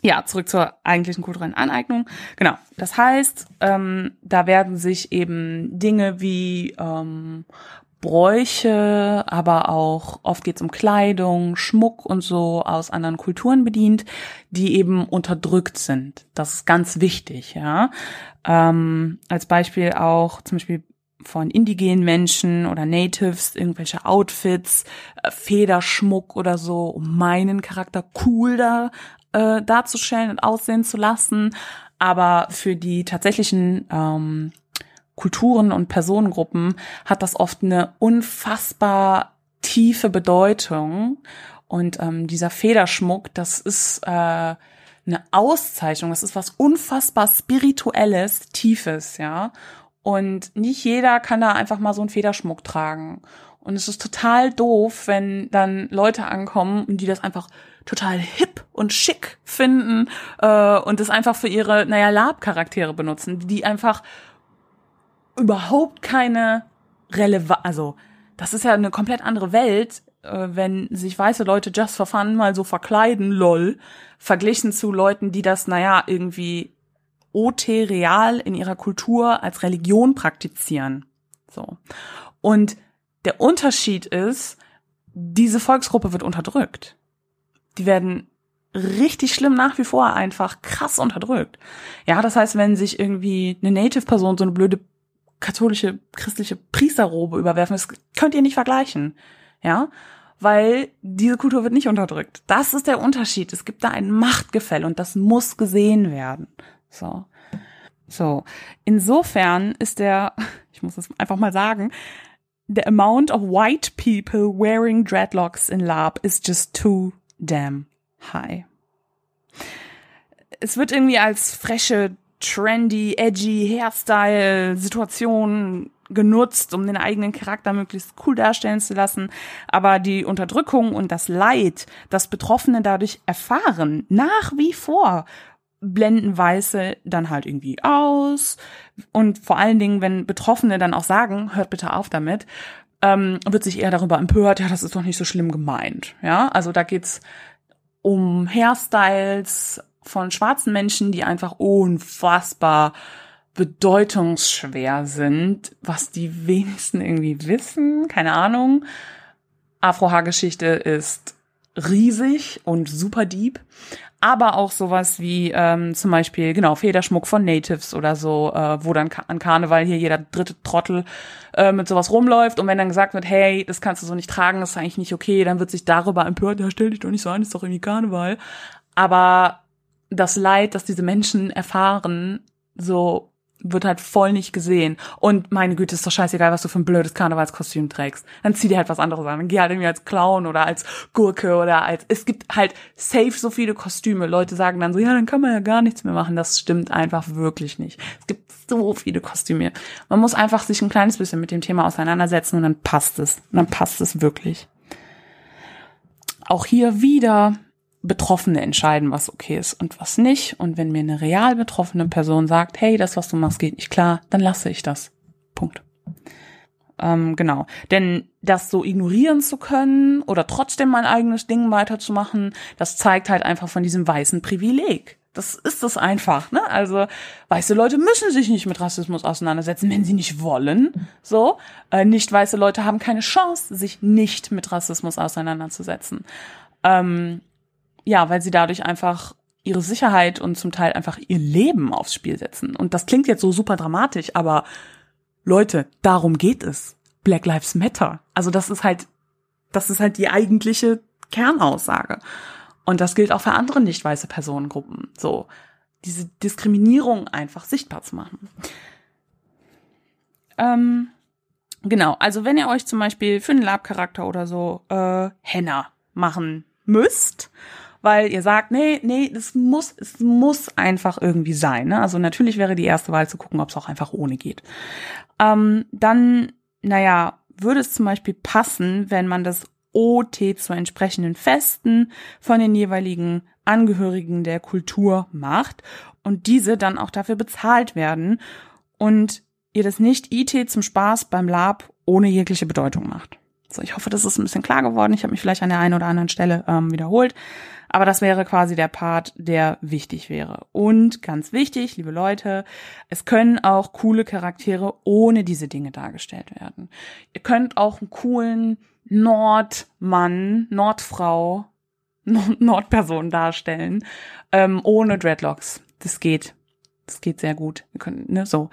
ja, zurück zur eigentlichen kulturellen Aneignung. Genau. Das heißt, ähm, da werden sich eben Dinge wie ähm, Bräuche, aber auch oft geht es um Kleidung, Schmuck und so aus anderen Kulturen bedient, die eben unterdrückt sind. Das ist ganz wichtig, ja. Ähm, als Beispiel auch zum Beispiel von indigenen Menschen oder Natives, irgendwelche Outfits, äh, Federschmuck oder so, um meinen Charakter cool da äh, darzustellen und aussehen zu lassen. Aber für die tatsächlichen ähm, Kulturen und Personengruppen hat das oft eine unfassbar tiefe Bedeutung. Und ähm, dieser Federschmuck, das ist äh, eine Auszeichnung, das ist was unfassbar Spirituelles, Tiefes, ja. Und nicht jeder kann da einfach mal so einen Federschmuck tragen. Und es ist total doof, wenn dann Leute ankommen die das einfach total hip und schick finden äh, und das einfach für ihre, naja, Lab-Charaktere benutzen, die einfach überhaupt keine Relevanz, also das ist ja eine komplett andere Welt, äh, wenn sich weiße Leute just for fun mal so verkleiden, lol, verglichen zu Leuten, die das, naja, irgendwie OT real in ihrer Kultur als Religion praktizieren. So. Und der Unterschied ist, diese Volksgruppe wird unterdrückt. Die werden richtig schlimm nach wie vor einfach krass unterdrückt. Ja, das heißt, wenn sich irgendwie eine Native-Person so eine blöde katholische, christliche Priesterrobe überwerfen, das könnt ihr nicht vergleichen. Ja, weil diese Kultur wird nicht unterdrückt. Das ist der Unterschied. Es gibt da ein Machtgefälle und das muss gesehen werden. So. So. Insofern ist der, <laughs> ich muss es einfach mal sagen, the amount of white people wearing dreadlocks in Lab is just too damn high. Es wird irgendwie als frische trendy, edgy Hairstyle Situation genutzt, um den eigenen Charakter möglichst cool darstellen zu lassen. Aber die Unterdrückung und das Leid, das Betroffene dadurch erfahren, nach wie vor blenden Weiße dann halt irgendwie aus. Und vor allen Dingen, wenn Betroffene dann auch sagen, hört bitte auf damit, ähm, wird sich eher darüber empört, ja, das ist doch nicht so schlimm gemeint. Ja, also da geht's um Hairstyles, von schwarzen Menschen, die einfach unfassbar bedeutungsschwer sind, was die wenigsten irgendwie wissen, keine Ahnung. Afrohaargeschichte ist riesig und super deep, aber auch sowas wie ähm, zum Beispiel genau Federschmuck von Natives oder so, äh, wo dann an Karneval hier jeder dritte Trottel äh, mit sowas rumläuft und wenn dann gesagt wird, hey, das kannst du so nicht tragen, das ist eigentlich nicht okay, dann wird sich darüber empört, ja stell dich doch nicht so an, ist doch irgendwie Karneval. Aber das Leid, das diese Menschen erfahren, so wird halt voll nicht gesehen. Und meine Güte, ist doch scheißegal, was du für ein blödes Karnevalskostüm trägst. Dann zieh dir halt was anderes an. Dann geh halt irgendwie als Clown oder als Gurke oder als, es gibt halt safe so viele Kostüme. Leute sagen dann so, ja, dann kann man ja gar nichts mehr machen. Das stimmt einfach wirklich nicht. Es gibt so viele Kostüme. Man muss einfach sich ein kleines bisschen mit dem Thema auseinandersetzen und dann passt es. Und dann passt es wirklich. Auch hier wieder Betroffene entscheiden, was okay ist und was nicht. Und wenn mir eine real betroffene Person sagt, hey, das, was du machst, geht nicht klar, dann lasse ich das. Punkt. Ähm, genau. Denn das so ignorieren zu können oder trotzdem mein eigenes Ding weiterzumachen, das zeigt halt einfach von diesem weißen Privileg. Das ist es einfach, ne? Also weiße Leute müssen sich nicht mit Rassismus auseinandersetzen, wenn sie nicht wollen. So, äh, nicht weiße Leute haben keine Chance, sich nicht mit Rassismus auseinanderzusetzen. Ähm, ja, weil sie dadurch einfach ihre Sicherheit und zum Teil einfach ihr Leben aufs Spiel setzen. Und das klingt jetzt so super dramatisch, aber Leute, darum geht es. Black Lives Matter. Also das ist halt, das ist halt die eigentliche Kernaussage. Und das gilt auch für andere nicht weiße Personengruppen. So, diese Diskriminierung einfach sichtbar zu machen. Ähm, genau, also wenn ihr euch zum Beispiel für einen Lab-Charakter oder so äh, Henna machen müsst weil ihr sagt, nee, nee, das muss, es muss einfach irgendwie sein. Ne? Also natürlich wäre die erste Wahl zu gucken, ob es auch einfach ohne geht. Ähm, dann, naja, würde es zum Beispiel passen, wenn man das OT zu entsprechenden Festen von den jeweiligen Angehörigen der Kultur macht und diese dann auch dafür bezahlt werden und ihr das nicht IT zum Spaß beim Lab ohne jegliche Bedeutung macht. So, ich hoffe, das ist ein bisschen klar geworden. Ich habe mich vielleicht an der einen oder anderen Stelle ähm, wiederholt. Aber das wäre quasi der Part, der wichtig wäre. Und ganz wichtig, liebe Leute, es können auch coole Charaktere ohne diese Dinge dargestellt werden. Ihr könnt auch einen coolen Nordmann, Nordfrau, Nordperson darstellen, ähm, ohne Dreadlocks. Das geht. Das geht sehr gut. Wir können, ne, so.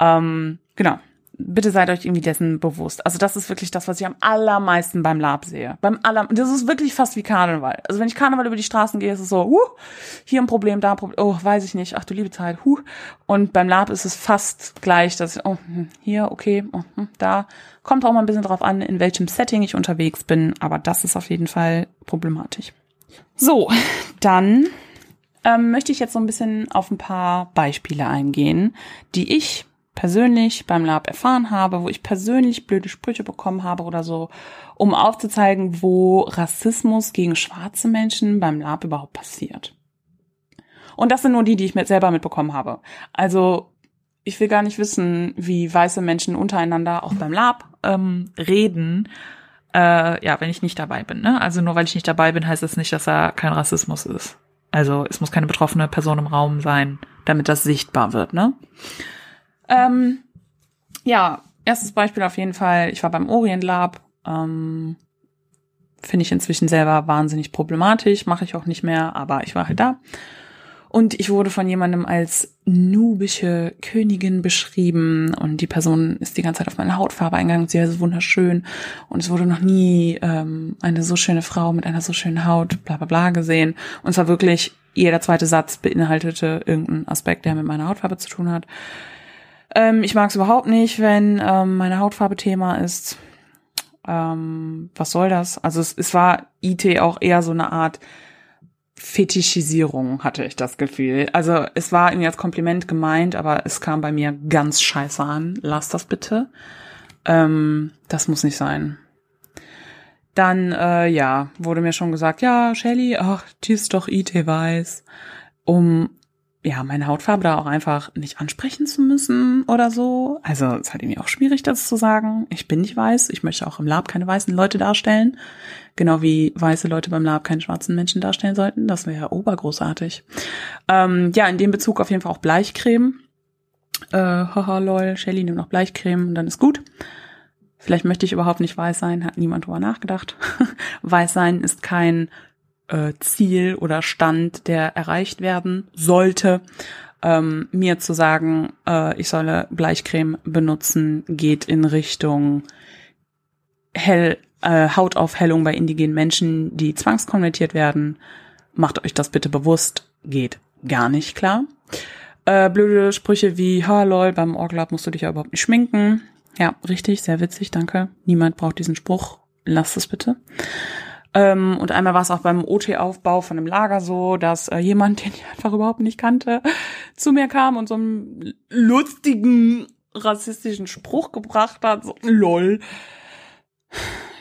Ähm, genau bitte seid euch irgendwie dessen bewusst. Also das ist wirklich das, was ich am allermeisten beim Lab sehe. Beim aller, das ist wirklich fast wie Karneval. Also wenn ich Karneval über die Straßen gehe, ist es so, huh, hier ein Problem, da ein Problem, oh, weiß ich nicht, ach du liebe Zeit, huh. Und beim Lab ist es fast gleich, dass ich, oh, hm, hier, okay, oh, hm, da. Kommt auch mal ein bisschen drauf an, in welchem Setting ich unterwegs bin, aber das ist auf jeden Fall problematisch. So, dann ähm, möchte ich jetzt so ein bisschen auf ein paar Beispiele eingehen, die ich persönlich beim Lab erfahren habe, wo ich persönlich blöde Sprüche bekommen habe oder so, um aufzuzeigen, wo Rassismus gegen schwarze Menschen beim Lab überhaupt passiert. Und das sind nur die, die ich mir selber mitbekommen habe. Also ich will gar nicht wissen, wie weiße Menschen untereinander auch beim Lab ähm, reden. Äh, ja, wenn ich nicht dabei bin. Ne? Also nur weil ich nicht dabei bin, heißt das nicht, dass da kein Rassismus ist. Also es muss keine betroffene Person im Raum sein, damit das sichtbar wird. Ne? Ähm, ja, erstes Beispiel auf jeden Fall. Ich war beim Orient Lab. Ähm, Finde ich inzwischen selber wahnsinnig problematisch. Mache ich auch nicht mehr, aber ich war halt da. Und ich wurde von jemandem als nubische Königin beschrieben und die Person ist die ganze Zeit auf meine Hautfarbe eingegangen. Sie war so wunderschön und es wurde noch nie ähm, eine so schöne Frau mit einer so schönen Haut, bla bla bla gesehen. Und es war wirklich, jeder zweite Satz beinhaltete irgendeinen Aspekt, der mit meiner Hautfarbe zu tun hat. Ähm, ich mag es überhaupt nicht, wenn ähm, meine Hautfarbe Thema ist. Ähm, was soll das? Also es, es war IT auch eher so eine Art Fetischisierung, hatte ich das Gefühl. Also es war irgendwie als Kompliment gemeint, aber es kam bei mir ganz scheiße an. Lass das bitte. Ähm, das muss nicht sein. Dann, äh, ja, wurde mir schon gesagt, ja, Shelly, ach, die ist doch IT weiß. Um ja, meine Hautfarbe da auch einfach nicht ansprechen zu müssen oder so. Also es ist halt irgendwie auch schwierig, das zu sagen. Ich bin nicht weiß. Ich möchte auch im Lab keine weißen Leute darstellen. Genau wie weiße Leute beim Lab keine schwarzen Menschen darstellen sollten. Das wäre ja obergroßartig. Ähm, ja, in dem Bezug auf jeden Fall auch Bleichcreme. Äh, haha, lol, Shelly, nimm noch Bleichcreme und dann ist gut. Vielleicht möchte ich überhaupt nicht weiß sein, hat niemand drüber nachgedacht. <laughs> weiß sein ist kein äh, Ziel oder Stand, der erreicht werden sollte. Ähm, mir zu sagen, äh, ich solle Bleichcreme benutzen, geht in Richtung Hell, äh, Hautaufhellung bei indigenen Menschen, die zwangskonvertiert werden. Macht euch das bitte bewusst, geht gar nicht klar. Äh, blöde Sprüche wie, ha lol, beim Orglab musst du dich ja überhaupt nicht schminken. Ja, richtig, sehr witzig, danke. Niemand braucht diesen Spruch. Lasst es bitte. Ähm, und einmal war es auch beim OT-Aufbau von einem Lager so, dass äh, jemand, <laughs> den ich einfach überhaupt nicht kannte, zu mir kam und so einen lustigen rassistischen Spruch gebracht hat, so lol.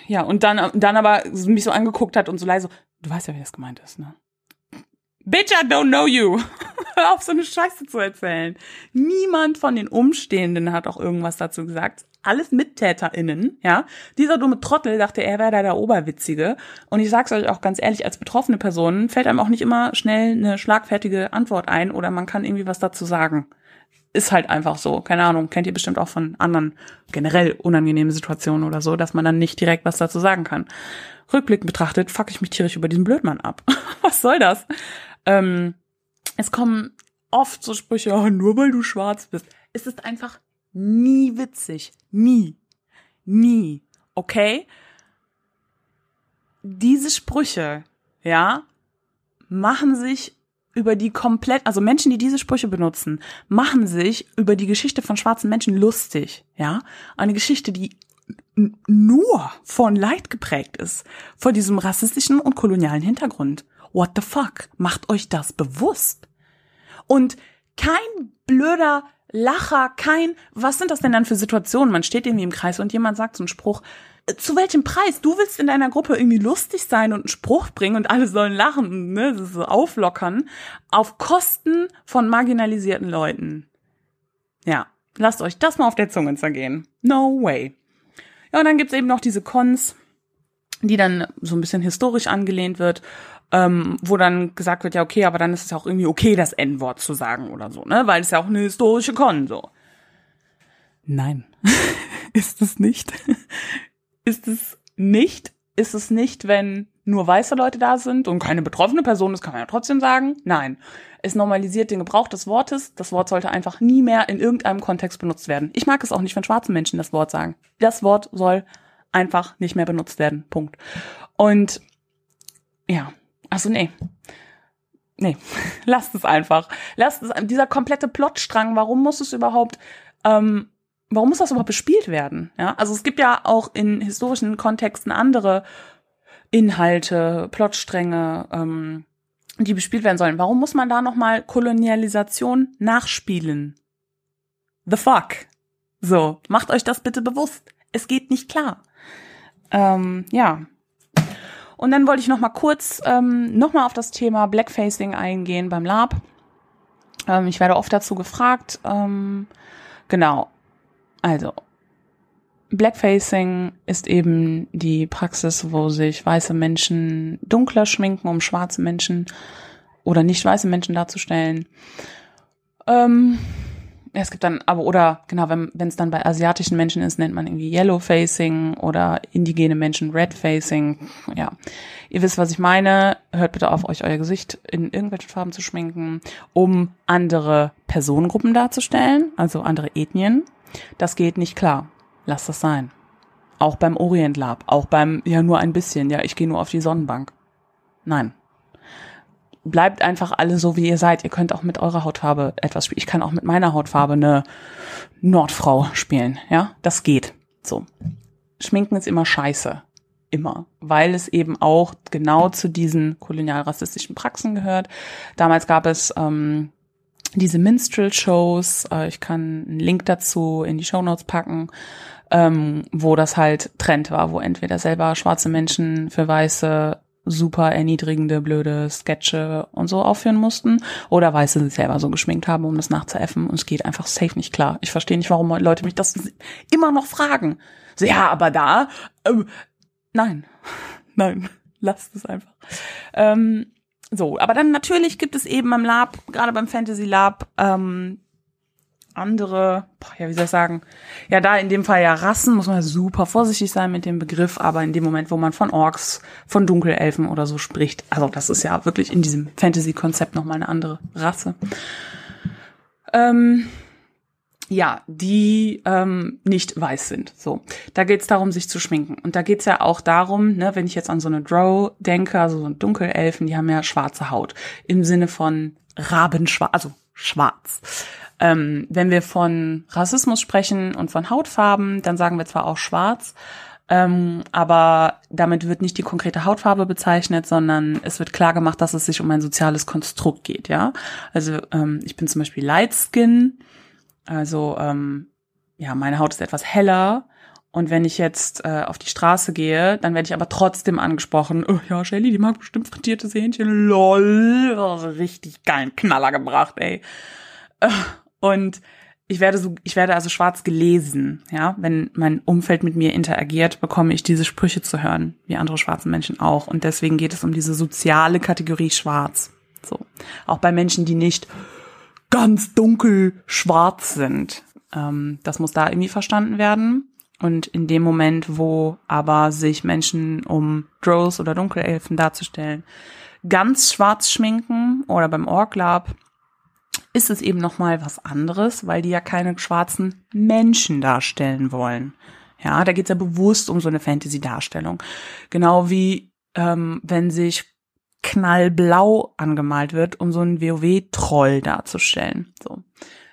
Ja, und dann, dann aber mich so angeguckt hat und so leise, du weißt ja, wie das gemeint ist, ne? Bitch, I don't know you. <laughs> Hör auf, so eine Scheiße zu erzählen. Niemand von den Umstehenden hat auch irgendwas dazu gesagt alles MittäterInnen, ja. Dieser dumme Trottel dachte, er wäre da der Oberwitzige. Und ich sag's euch auch ganz ehrlich, als betroffene Person fällt einem auch nicht immer schnell eine schlagfertige Antwort ein oder man kann irgendwie was dazu sagen. Ist halt einfach so. Keine Ahnung, kennt ihr bestimmt auch von anderen generell unangenehmen Situationen oder so, dass man dann nicht direkt was dazu sagen kann. Rückblickend betrachtet, fuck ich mich tierisch über diesen Blödmann ab. <laughs> was soll das? Ähm, es kommen oft so Sprüche, oh, nur weil du schwarz bist. Es ist einfach nie witzig. Nie. Nie. Okay? Diese Sprüche, ja, machen sich über die komplett, also Menschen, die diese Sprüche benutzen, machen sich über die Geschichte von schwarzen Menschen lustig, ja? Eine Geschichte, die nur von Leid geprägt ist, vor diesem rassistischen und kolonialen Hintergrund. What the fuck? Macht euch das bewusst. Und kein blöder Lacher, kein, was sind das denn dann für Situationen? Man steht irgendwie im Kreis und jemand sagt so einen Spruch, äh, zu welchem Preis? Du willst in deiner Gruppe irgendwie lustig sein und einen Spruch bringen und alle sollen lachen, ne, so auflockern, auf Kosten von marginalisierten Leuten. Ja, lasst euch das mal auf der Zunge zergehen. No way. Ja, und dann gibt's eben noch diese Cons, die dann so ein bisschen historisch angelehnt wird, ähm, wo dann gesagt wird, ja, okay, aber dann ist es ja auch irgendwie okay, das N-Wort zu sagen oder so, ne? Weil es ja auch eine historische Con, so. Nein, <laughs> ist es nicht. <laughs> ist es nicht. Ist es nicht, wenn nur weiße Leute da sind und keine betroffene Person, das kann man ja trotzdem sagen. Nein. Es normalisiert den Gebrauch des Wortes. Das Wort sollte einfach nie mehr in irgendeinem Kontext benutzt werden. Ich mag es auch nicht, wenn schwarze Menschen das Wort sagen. Das Wort soll einfach nicht mehr benutzt werden. Punkt. Und ja, also nee. Nee, <laughs> lasst es einfach. Lasst es, dieser komplette Plotstrang, warum muss es überhaupt, ähm, warum muss das überhaupt bespielt werden? Ja, also es gibt ja auch in historischen Kontexten andere Inhalte, Plotstränge, ähm, die bespielt werden sollen. Warum muss man da nochmal Kolonialisation nachspielen? The fuck? So, macht euch das bitte bewusst. Es geht nicht klar. Ähm, ja. Und dann wollte ich noch mal kurz ähm, noch mal auf das Thema Blackfacing eingehen beim Lab. Ähm, ich werde oft dazu gefragt. Ähm, genau. Also Blackfacing ist eben die Praxis, wo sich weiße Menschen dunkler schminken, um schwarze Menschen oder nicht weiße Menschen darzustellen. Ähm, es gibt dann, aber oder genau, wenn es dann bei asiatischen Menschen ist, nennt man irgendwie Yellow Facing oder indigene Menschen Red Facing. Ja, ihr wisst, was ich meine. Hört bitte auf, euch euer Gesicht in irgendwelchen Farben zu schminken, um andere Personengruppen darzustellen, also andere Ethnien. Das geht nicht klar. Lasst das sein. Auch beim Orient Lab, auch beim, ja, nur ein bisschen, ja, ich gehe nur auf die Sonnenbank. Nein. Bleibt einfach alle so, wie ihr seid. Ihr könnt auch mit eurer Hautfarbe etwas spielen. Ich kann auch mit meiner Hautfarbe eine Nordfrau spielen, ja. Das geht. So. Schminken ist immer scheiße. Immer. Weil es eben auch genau zu diesen kolonial-rassistischen Praxen gehört. Damals gab es, ähm, diese Minstrel-Shows, äh, ich kann einen Link dazu in die Show Notes packen, ähm, wo das halt Trend war, wo entweder selber schwarze Menschen für weiße super erniedrigende, blöde Sketche und so aufführen mussten oder Weiße sich selber so geschminkt haben, um das nachzuäffen und es geht einfach safe nicht klar. Ich verstehe nicht, warum Leute mich das immer noch fragen. So, ja, aber da, ähm, nein, <laughs> nein, lasst es einfach. Ähm, so, aber dann natürlich gibt es eben beim Lab, gerade beim Fantasy Lab, ähm, andere, ja, wie soll ich sagen, ja, da in dem Fall ja Rassen, muss man super vorsichtig sein mit dem Begriff, aber in dem Moment, wo man von Orks, von Dunkelelfen oder so spricht, also das ist ja wirklich in diesem Fantasy-Konzept nochmal eine andere Rasse. Ähm, ja, die ähm, nicht weiß sind. So, da geht's darum, sich zu schminken. Und da geht's ja auch darum, ne, wenn ich jetzt an so eine Drow denke, also so ein Dunkelelfen, die haben ja schwarze Haut im Sinne von Rabenschwarz, also schwarz. Ähm, wenn wir von Rassismus sprechen und von Hautfarben, dann sagen wir zwar auch schwarz, ähm, aber damit wird nicht die konkrete Hautfarbe bezeichnet, sondern es wird klar gemacht, dass es sich um ein soziales Konstrukt geht, ja. Also ähm, ich bin zum Beispiel Light Skin, also ähm, ja, meine Haut ist etwas heller. Und wenn ich jetzt äh, auf die Straße gehe, dann werde ich aber trotzdem angesprochen. Oh ja, Shelly, die mag bestimmt frittiertes Hähnchen. Lol. Richtig geilen Knaller gebracht, ey. Und ich werde so, ich werde also schwarz gelesen, ja. Wenn mein Umfeld mit mir interagiert, bekomme ich diese Sprüche zu hören, wie andere schwarzen Menschen auch. Und deswegen geht es um diese soziale Kategorie schwarz. So. Auch bei Menschen, die nicht ganz dunkel schwarz sind. Ähm, das muss da irgendwie verstanden werden. Und in dem Moment, wo aber sich Menschen, um Drows oder Dunkelelfen darzustellen, ganz schwarz schminken oder beim Orc Lab, ist es eben nochmal was anderes, weil die ja keine schwarzen Menschen darstellen wollen. Ja, da geht's ja bewusst um so eine Fantasy-Darstellung. Genau wie ähm, wenn sich knallblau angemalt wird, um so einen WoW-Troll darzustellen. So.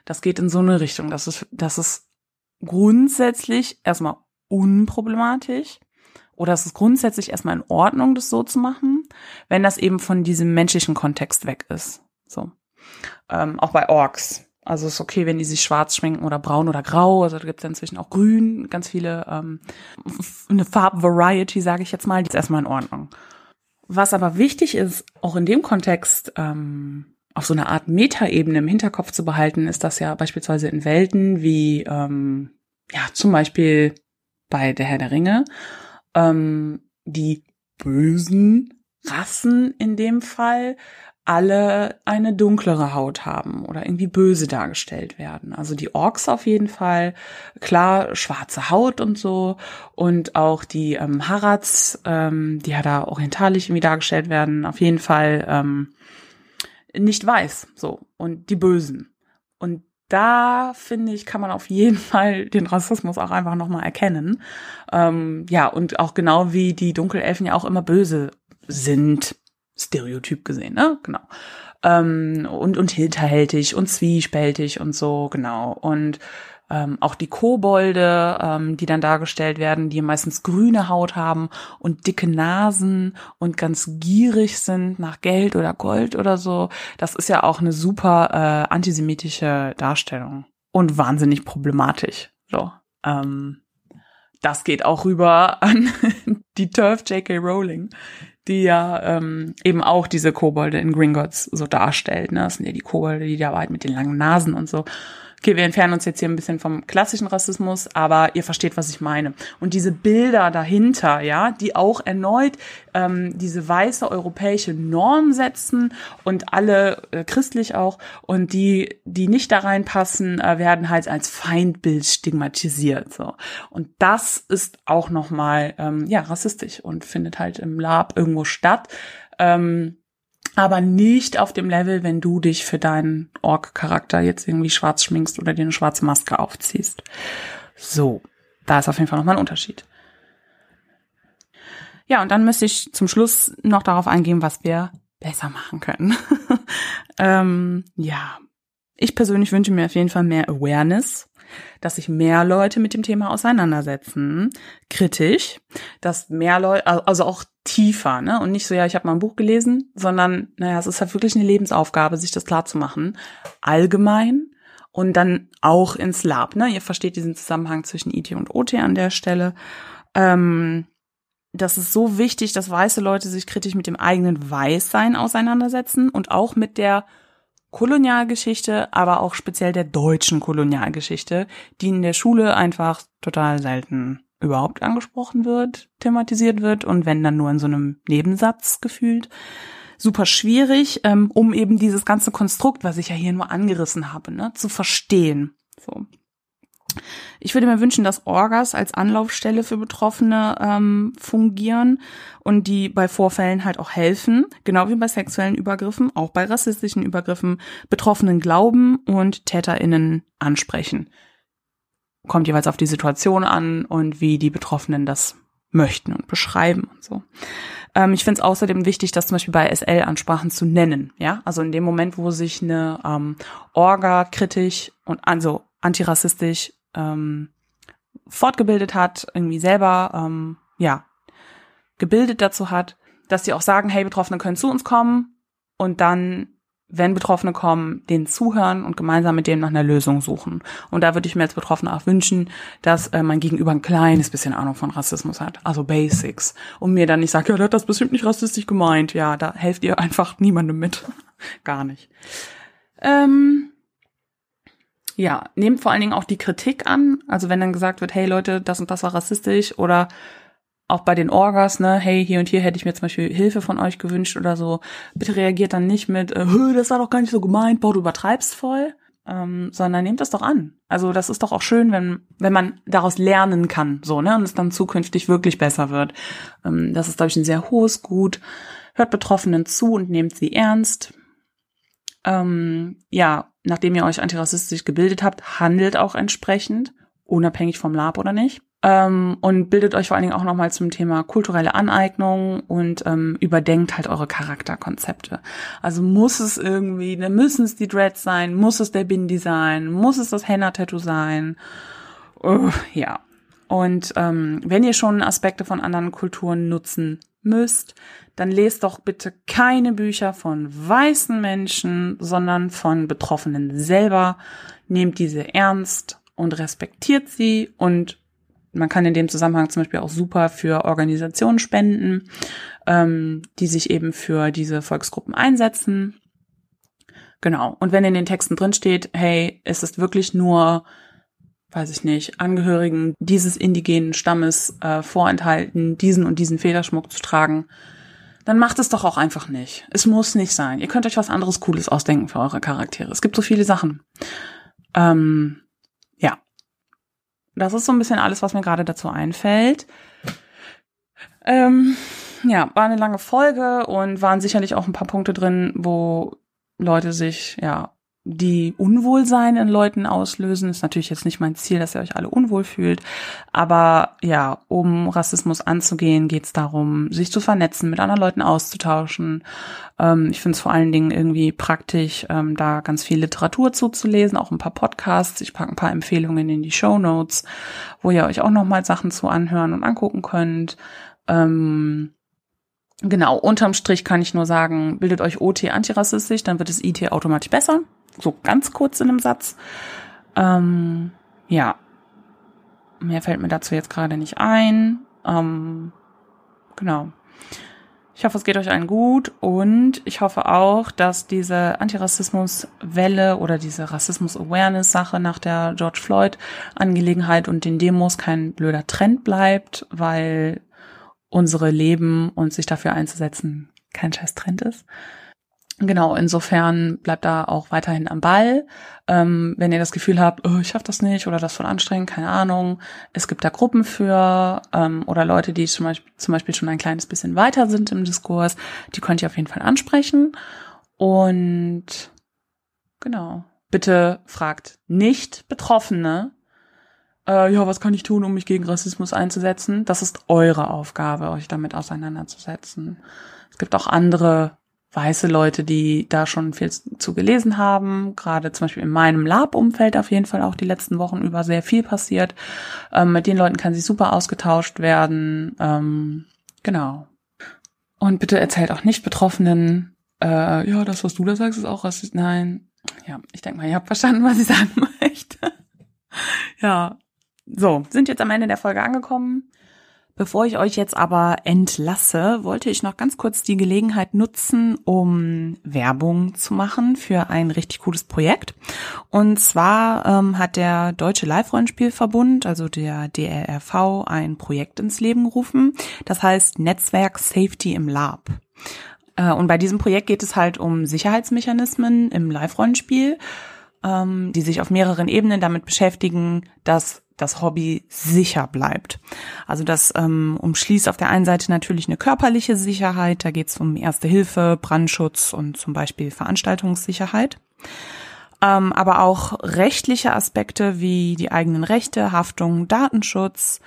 Das geht in so eine Richtung. Das ist, das ist grundsätzlich erstmal unproblematisch. Oder es ist grundsätzlich erstmal in Ordnung, das so zu machen, wenn das eben von diesem menschlichen Kontext weg ist. So. Ähm, auch bei Orks. Also es ist okay, wenn die sich schwarz schminken oder braun oder grau. Also da gibt es inzwischen auch grün, ganz viele, ähm, eine Farbvariety, sage ich jetzt mal, die ist erstmal in Ordnung. Was aber wichtig ist, auch in dem Kontext ähm, auf so einer Art Metaebene im Hinterkopf zu behalten, ist das ja beispielsweise in Welten wie ähm, ja zum Beispiel bei der Herr der Ringe, ähm, die bösen Rassen in dem Fall alle eine dunklere Haut haben oder irgendwie böse dargestellt werden. Also die Orks auf jeden Fall, klar, schwarze Haut und so. Und auch die ähm, Harats, ähm, die ja da orientalisch irgendwie dargestellt werden, auf jeden Fall ähm, nicht weiß. So. Und die Bösen. Und da finde ich, kann man auf jeden <laughs> Fall den Rassismus auch einfach nochmal erkennen. Ähm, ja, und auch genau wie die Dunkelelfen ja auch immer böse sind Stereotyp gesehen, ne? Genau. Ähm, und, und hinterhältig und zwiespältig und so, genau. Und ähm, auch die Kobolde, ähm, die dann dargestellt werden, die meistens grüne Haut haben und dicke Nasen und ganz gierig sind nach Geld oder Gold oder so. Das ist ja auch eine super äh, antisemitische Darstellung und wahnsinnig problematisch. So, ähm, das geht auch rüber an <laughs> die Turf J.K. Rowling, die ja ähm, eben auch diese Kobolde in Gringotts so darstellt. Ne? Das sind ja die Kobolde, die da weit mit den langen Nasen und so. Okay, wir entfernen uns jetzt hier ein bisschen vom klassischen Rassismus, aber ihr versteht, was ich meine. Und diese Bilder dahinter, ja, die auch erneut ähm, diese weiße europäische Norm setzen und alle äh, christlich auch und die, die nicht da reinpassen, äh, werden halt als Feindbild stigmatisiert. So und das ist auch noch mal ähm, ja rassistisch und findet halt im Lab irgendwo statt. Ähm, aber nicht auf dem Level, wenn du dich für deinen Ork-Charakter jetzt irgendwie schwarz schminkst oder dir eine schwarze Maske aufziehst. So, da ist auf jeden Fall nochmal ein Unterschied. Ja, und dann müsste ich zum Schluss noch darauf eingehen, was wir besser machen können. <laughs> ähm, ja, ich persönlich wünsche mir auf jeden Fall mehr Awareness dass sich mehr Leute mit dem Thema auseinandersetzen, kritisch, dass mehr Leute, also auch tiefer, ne? Und nicht so, ja, ich habe mal ein Buch gelesen, sondern, naja, es ist halt wirklich eine Lebensaufgabe, sich das klar zu machen. Allgemein und dann auch ins Lab, ne? Ihr versteht diesen Zusammenhang zwischen IT und OT an der Stelle. Ähm, das ist so wichtig, dass weiße Leute sich kritisch mit dem eigenen Weißsein auseinandersetzen und auch mit der Kolonialgeschichte, aber auch speziell der deutschen Kolonialgeschichte, die in der Schule einfach total selten überhaupt angesprochen wird, thematisiert wird und wenn dann nur in so einem Nebensatz gefühlt. Super schwierig, ähm, um eben dieses ganze Konstrukt, was ich ja hier nur angerissen habe, ne, zu verstehen. So. Ich würde mir wünschen, dass Orgas als Anlaufstelle für Betroffene ähm, fungieren und die bei Vorfällen halt auch helfen, genau wie bei sexuellen Übergriffen, auch bei rassistischen Übergriffen, Betroffenen glauben und TäterInnen ansprechen. Kommt jeweils auf die Situation an und wie die Betroffenen das möchten und beschreiben und so. Ähm, ich finde es außerdem wichtig, das zum Beispiel bei SL-Ansprachen zu nennen. Ja, also in dem Moment, wo sich eine ähm, Orga kritisch und also antirassistisch ähm, fortgebildet hat, irgendwie selber, ähm, ja, gebildet dazu hat, dass sie auch sagen, hey, Betroffene können zu uns kommen und dann, wenn Betroffene kommen, denen zuhören und gemeinsam mit denen nach einer Lösung suchen. Und da würde ich mir als Betroffene auch wünschen, dass äh, mein Gegenüber ein kleines bisschen Ahnung von Rassismus hat, also Basics. Und mir dann nicht sagt, ja, der hat das bestimmt nicht rassistisch gemeint. Ja, da helft ihr einfach niemandem mit. <laughs> Gar nicht. Ähm, ja, nehmt vor allen Dingen auch die Kritik an. Also wenn dann gesagt wird, hey Leute, das und das war rassistisch oder auch bei den Orgas, ne, hey, hier und hier hätte ich mir zum Beispiel Hilfe von euch gewünscht oder so. Bitte reagiert dann nicht mit, äh, das war doch gar nicht so gemeint, boah, du übertreibst voll, ähm, sondern nehmt das doch an. Also das ist doch auch schön, wenn, wenn man daraus lernen kann, so, ne, und es dann zukünftig wirklich besser wird. Ähm, das ist, glaube ich, ein sehr hohes Gut. Hört Betroffenen zu und nehmt sie ernst. Ähm, ja, nachdem ihr euch antirassistisch gebildet habt, handelt auch entsprechend, unabhängig vom Lab oder nicht. Ähm, und bildet euch vor allen Dingen auch nochmal zum Thema kulturelle Aneignung und ähm, überdenkt halt eure Charakterkonzepte. Also muss es irgendwie, ne, müssen es die Dreads sein, muss es der Bindi sein, muss es das Henna-Tattoo sein? Uh, ja. Und ähm, wenn ihr schon Aspekte von anderen Kulturen nutzen müsst, dann lest doch bitte keine Bücher von weißen Menschen, sondern von Betroffenen selber. Nehmt diese ernst und respektiert sie und man kann in dem Zusammenhang zum Beispiel auch super für Organisationen spenden, ähm, die sich eben für diese Volksgruppen einsetzen. Genau. Und wenn in den Texten drin steht, hey, es ist wirklich nur weiß ich nicht, Angehörigen dieses indigenen Stammes äh, vorenthalten, diesen und diesen Federschmuck zu tragen, dann macht es doch auch einfach nicht. Es muss nicht sein. Ihr könnt euch was anderes Cooles ausdenken für eure Charaktere. Es gibt so viele Sachen. Ähm, ja. Das ist so ein bisschen alles, was mir gerade dazu einfällt. Ähm, ja, war eine lange Folge und waren sicherlich auch ein paar Punkte drin, wo Leute sich ja die Unwohlsein in Leuten auslösen. Ist natürlich jetzt nicht mein Ziel, dass ihr euch alle unwohl fühlt. Aber ja, um Rassismus anzugehen, geht es darum, sich zu vernetzen, mit anderen Leuten auszutauschen. Ähm, ich finde es vor allen Dingen irgendwie praktisch, ähm, da ganz viel Literatur zuzulesen, auch ein paar Podcasts. Ich packe ein paar Empfehlungen in die Show Notes, wo ihr euch auch nochmal Sachen zu anhören und angucken könnt. Ähm, Genau, unterm Strich kann ich nur sagen, bildet euch OT antirassistisch, dann wird es IT automatisch besser. So ganz kurz in einem Satz. Ähm, ja. Mehr fällt mir dazu jetzt gerade nicht ein. Ähm, genau. Ich hoffe, es geht euch allen gut und ich hoffe auch, dass diese Antirassismus-Welle oder diese Rassismus-Awareness-Sache nach der George Floyd-Angelegenheit und den Demos kein blöder Trend bleibt, weil unsere Leben und sich dafür einzusetzen kein scheiß Trend ist. Genau, insofern bleibt da auch weiterhin am Ball. Ähm, wenn ihr das Gefühl habt, oh, ich schaff das nicht oder das voll anstrengend, keine Ahnung. Es gibt da Gruppen für ähm, oder Leute, die zum Beispiel, zum Beispiel schon ein kleines bisschen weiter sind im Diskurs. Die könnt ihr auf jeden Fall ansprechen. Und genau, bitte fragt nicht Betroffene, äh, ja, was kann ich tun, um mich gegen Rassismus einzusetzen? Das ist eure Aufgabe, euch damit auseinanderzusetzen. Es gibt auch andere weiße Leute, die da schon viel zu gelesen haben. Gerade zum Beispiel in meinem Lab-Umfeld auf jeden Fall auch die letzten Wochen über sehr viel passiert. Ähm, mit den Leuten kann sich super ausgetauscht werden. Ähm, genau. Und bitte erzählt auch nicht Betroffenen, äh, ja, das, was du da sagst, ist auch rassistisch. Nein. Ja, ich denke mal, ihr habt verstanden, was ich sagen <laughs> möchte. ja. So, sind jetzt am Ende der Folge angekommen. Bevor ich euch jetzt aber entlasse, wollte ich noch ganz kurz die Gelegenheit nutzen, um Werbung zu machen für ein richtig cooles Projekt. Und zwar ähm, hat der Deutsche Live-Rollenspielverbund, also der DLRV, ein Projekt ins Leben gerufen. Das heißt Netzwerk Safety im Lab. Äh, und bei diesem Projekt geht es halt um Sicherheitsmechanismen im Live-Rollenspiel, ähm, die sich auf mehreren Ebenen damit beschäftigen, dass das Hobby sicher bleibt. Also das ähm, umschließt auf der einen Seite natürlich eine körperliche Sicherheit, da geht es um Erste Hilfe, Brandschutz und zum Beispiel Veranstaltungssicherheit. Ähm, aber auch rechtliche Aspekte wie die eigenen Rechte, Haftung, Datenschutz.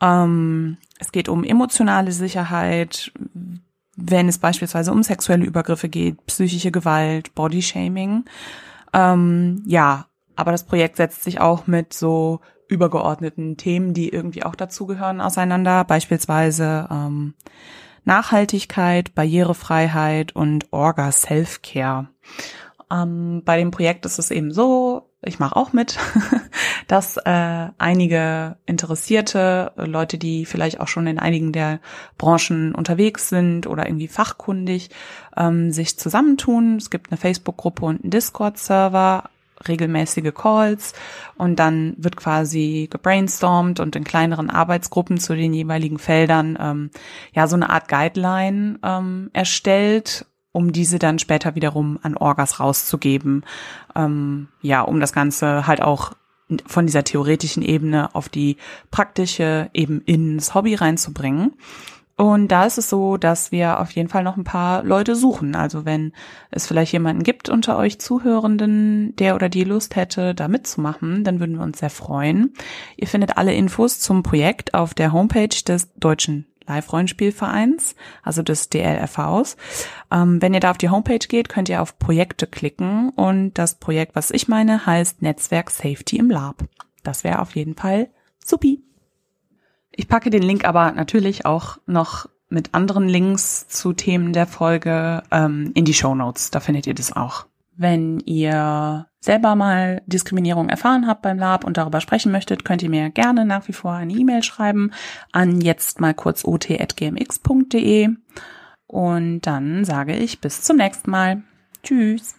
Ähm, es geht um emotionale Sicherheit, wenn es beispielsweise um sexuelle Übergriffe geht, psychische Gewalt, Bodyshaming. Ähm, ja, aber das Projekt setzt sich auch mit so übergeordneten Themen, die irgendwie auch dazugehören, auseinander. Beispielsweise ähm, Nachhaltigkeit, Barrierefreiheit und Orga Self-Care. Ähm, bei dem Projekt ist es eben so, ich mache auch mit, <laughs> dass äh, einige interessierte Leute, die vielleicht auch schon in einigen der Branchen unterwegs sind oder irgendwie fachkundig, ähm, sich zusammentun. Es gibt eine Facebook-Gruppe und einen Discord-Server regelmäßige Calls und dann wird quasi gebrainstormt und in kleineren Arbeitsgruppen zu den jeweiligen Feldern ähm, ja so eine Art Guideline ähm, erstellt, um diese dann später wiederum an Orgas rauszugeben. Ähm, ja, um das Ganze halt auch von dieser theoretischen Ebene auf die praktische eben ins Hobby reinzubringen. Und da ist es so, dass wir auf jeden Fall noch ein paar Leute suchen. Also wenn es vielleicht jemanden gibt unter euch Zuhörenden, der oder die Lust hätte, da mitzumachen, dann würden wir uns sehr freuen. Ihr findet alle Infos zum Projekt auf der Homepage des Deutschen Live-Rollenspielvereins, also des DLRVs. Ähm, wenn ihr da auf die Homepage geht, könnt ihr auf Projekte klicken und das Projekt, was ich meine, heißt Netzwerk Safety im Lab. Das wäre auf jeden Fall supi. Ich packe den Link aber natürlich auch noch mit anderen Links zu Themen der Folge ähm, in die Show Notes. Da findet ihr das auch. Wenn ihr selber mal Diskriminierung erfahren habt beim Lab und darüber sprechen möchtet, könnt ihr mir gerne nach wie vor eine E-Mail schreiben an jetzt mal kurz ot.gmx.de und dann sage ich bis zum nächsten Mal. Tschüss.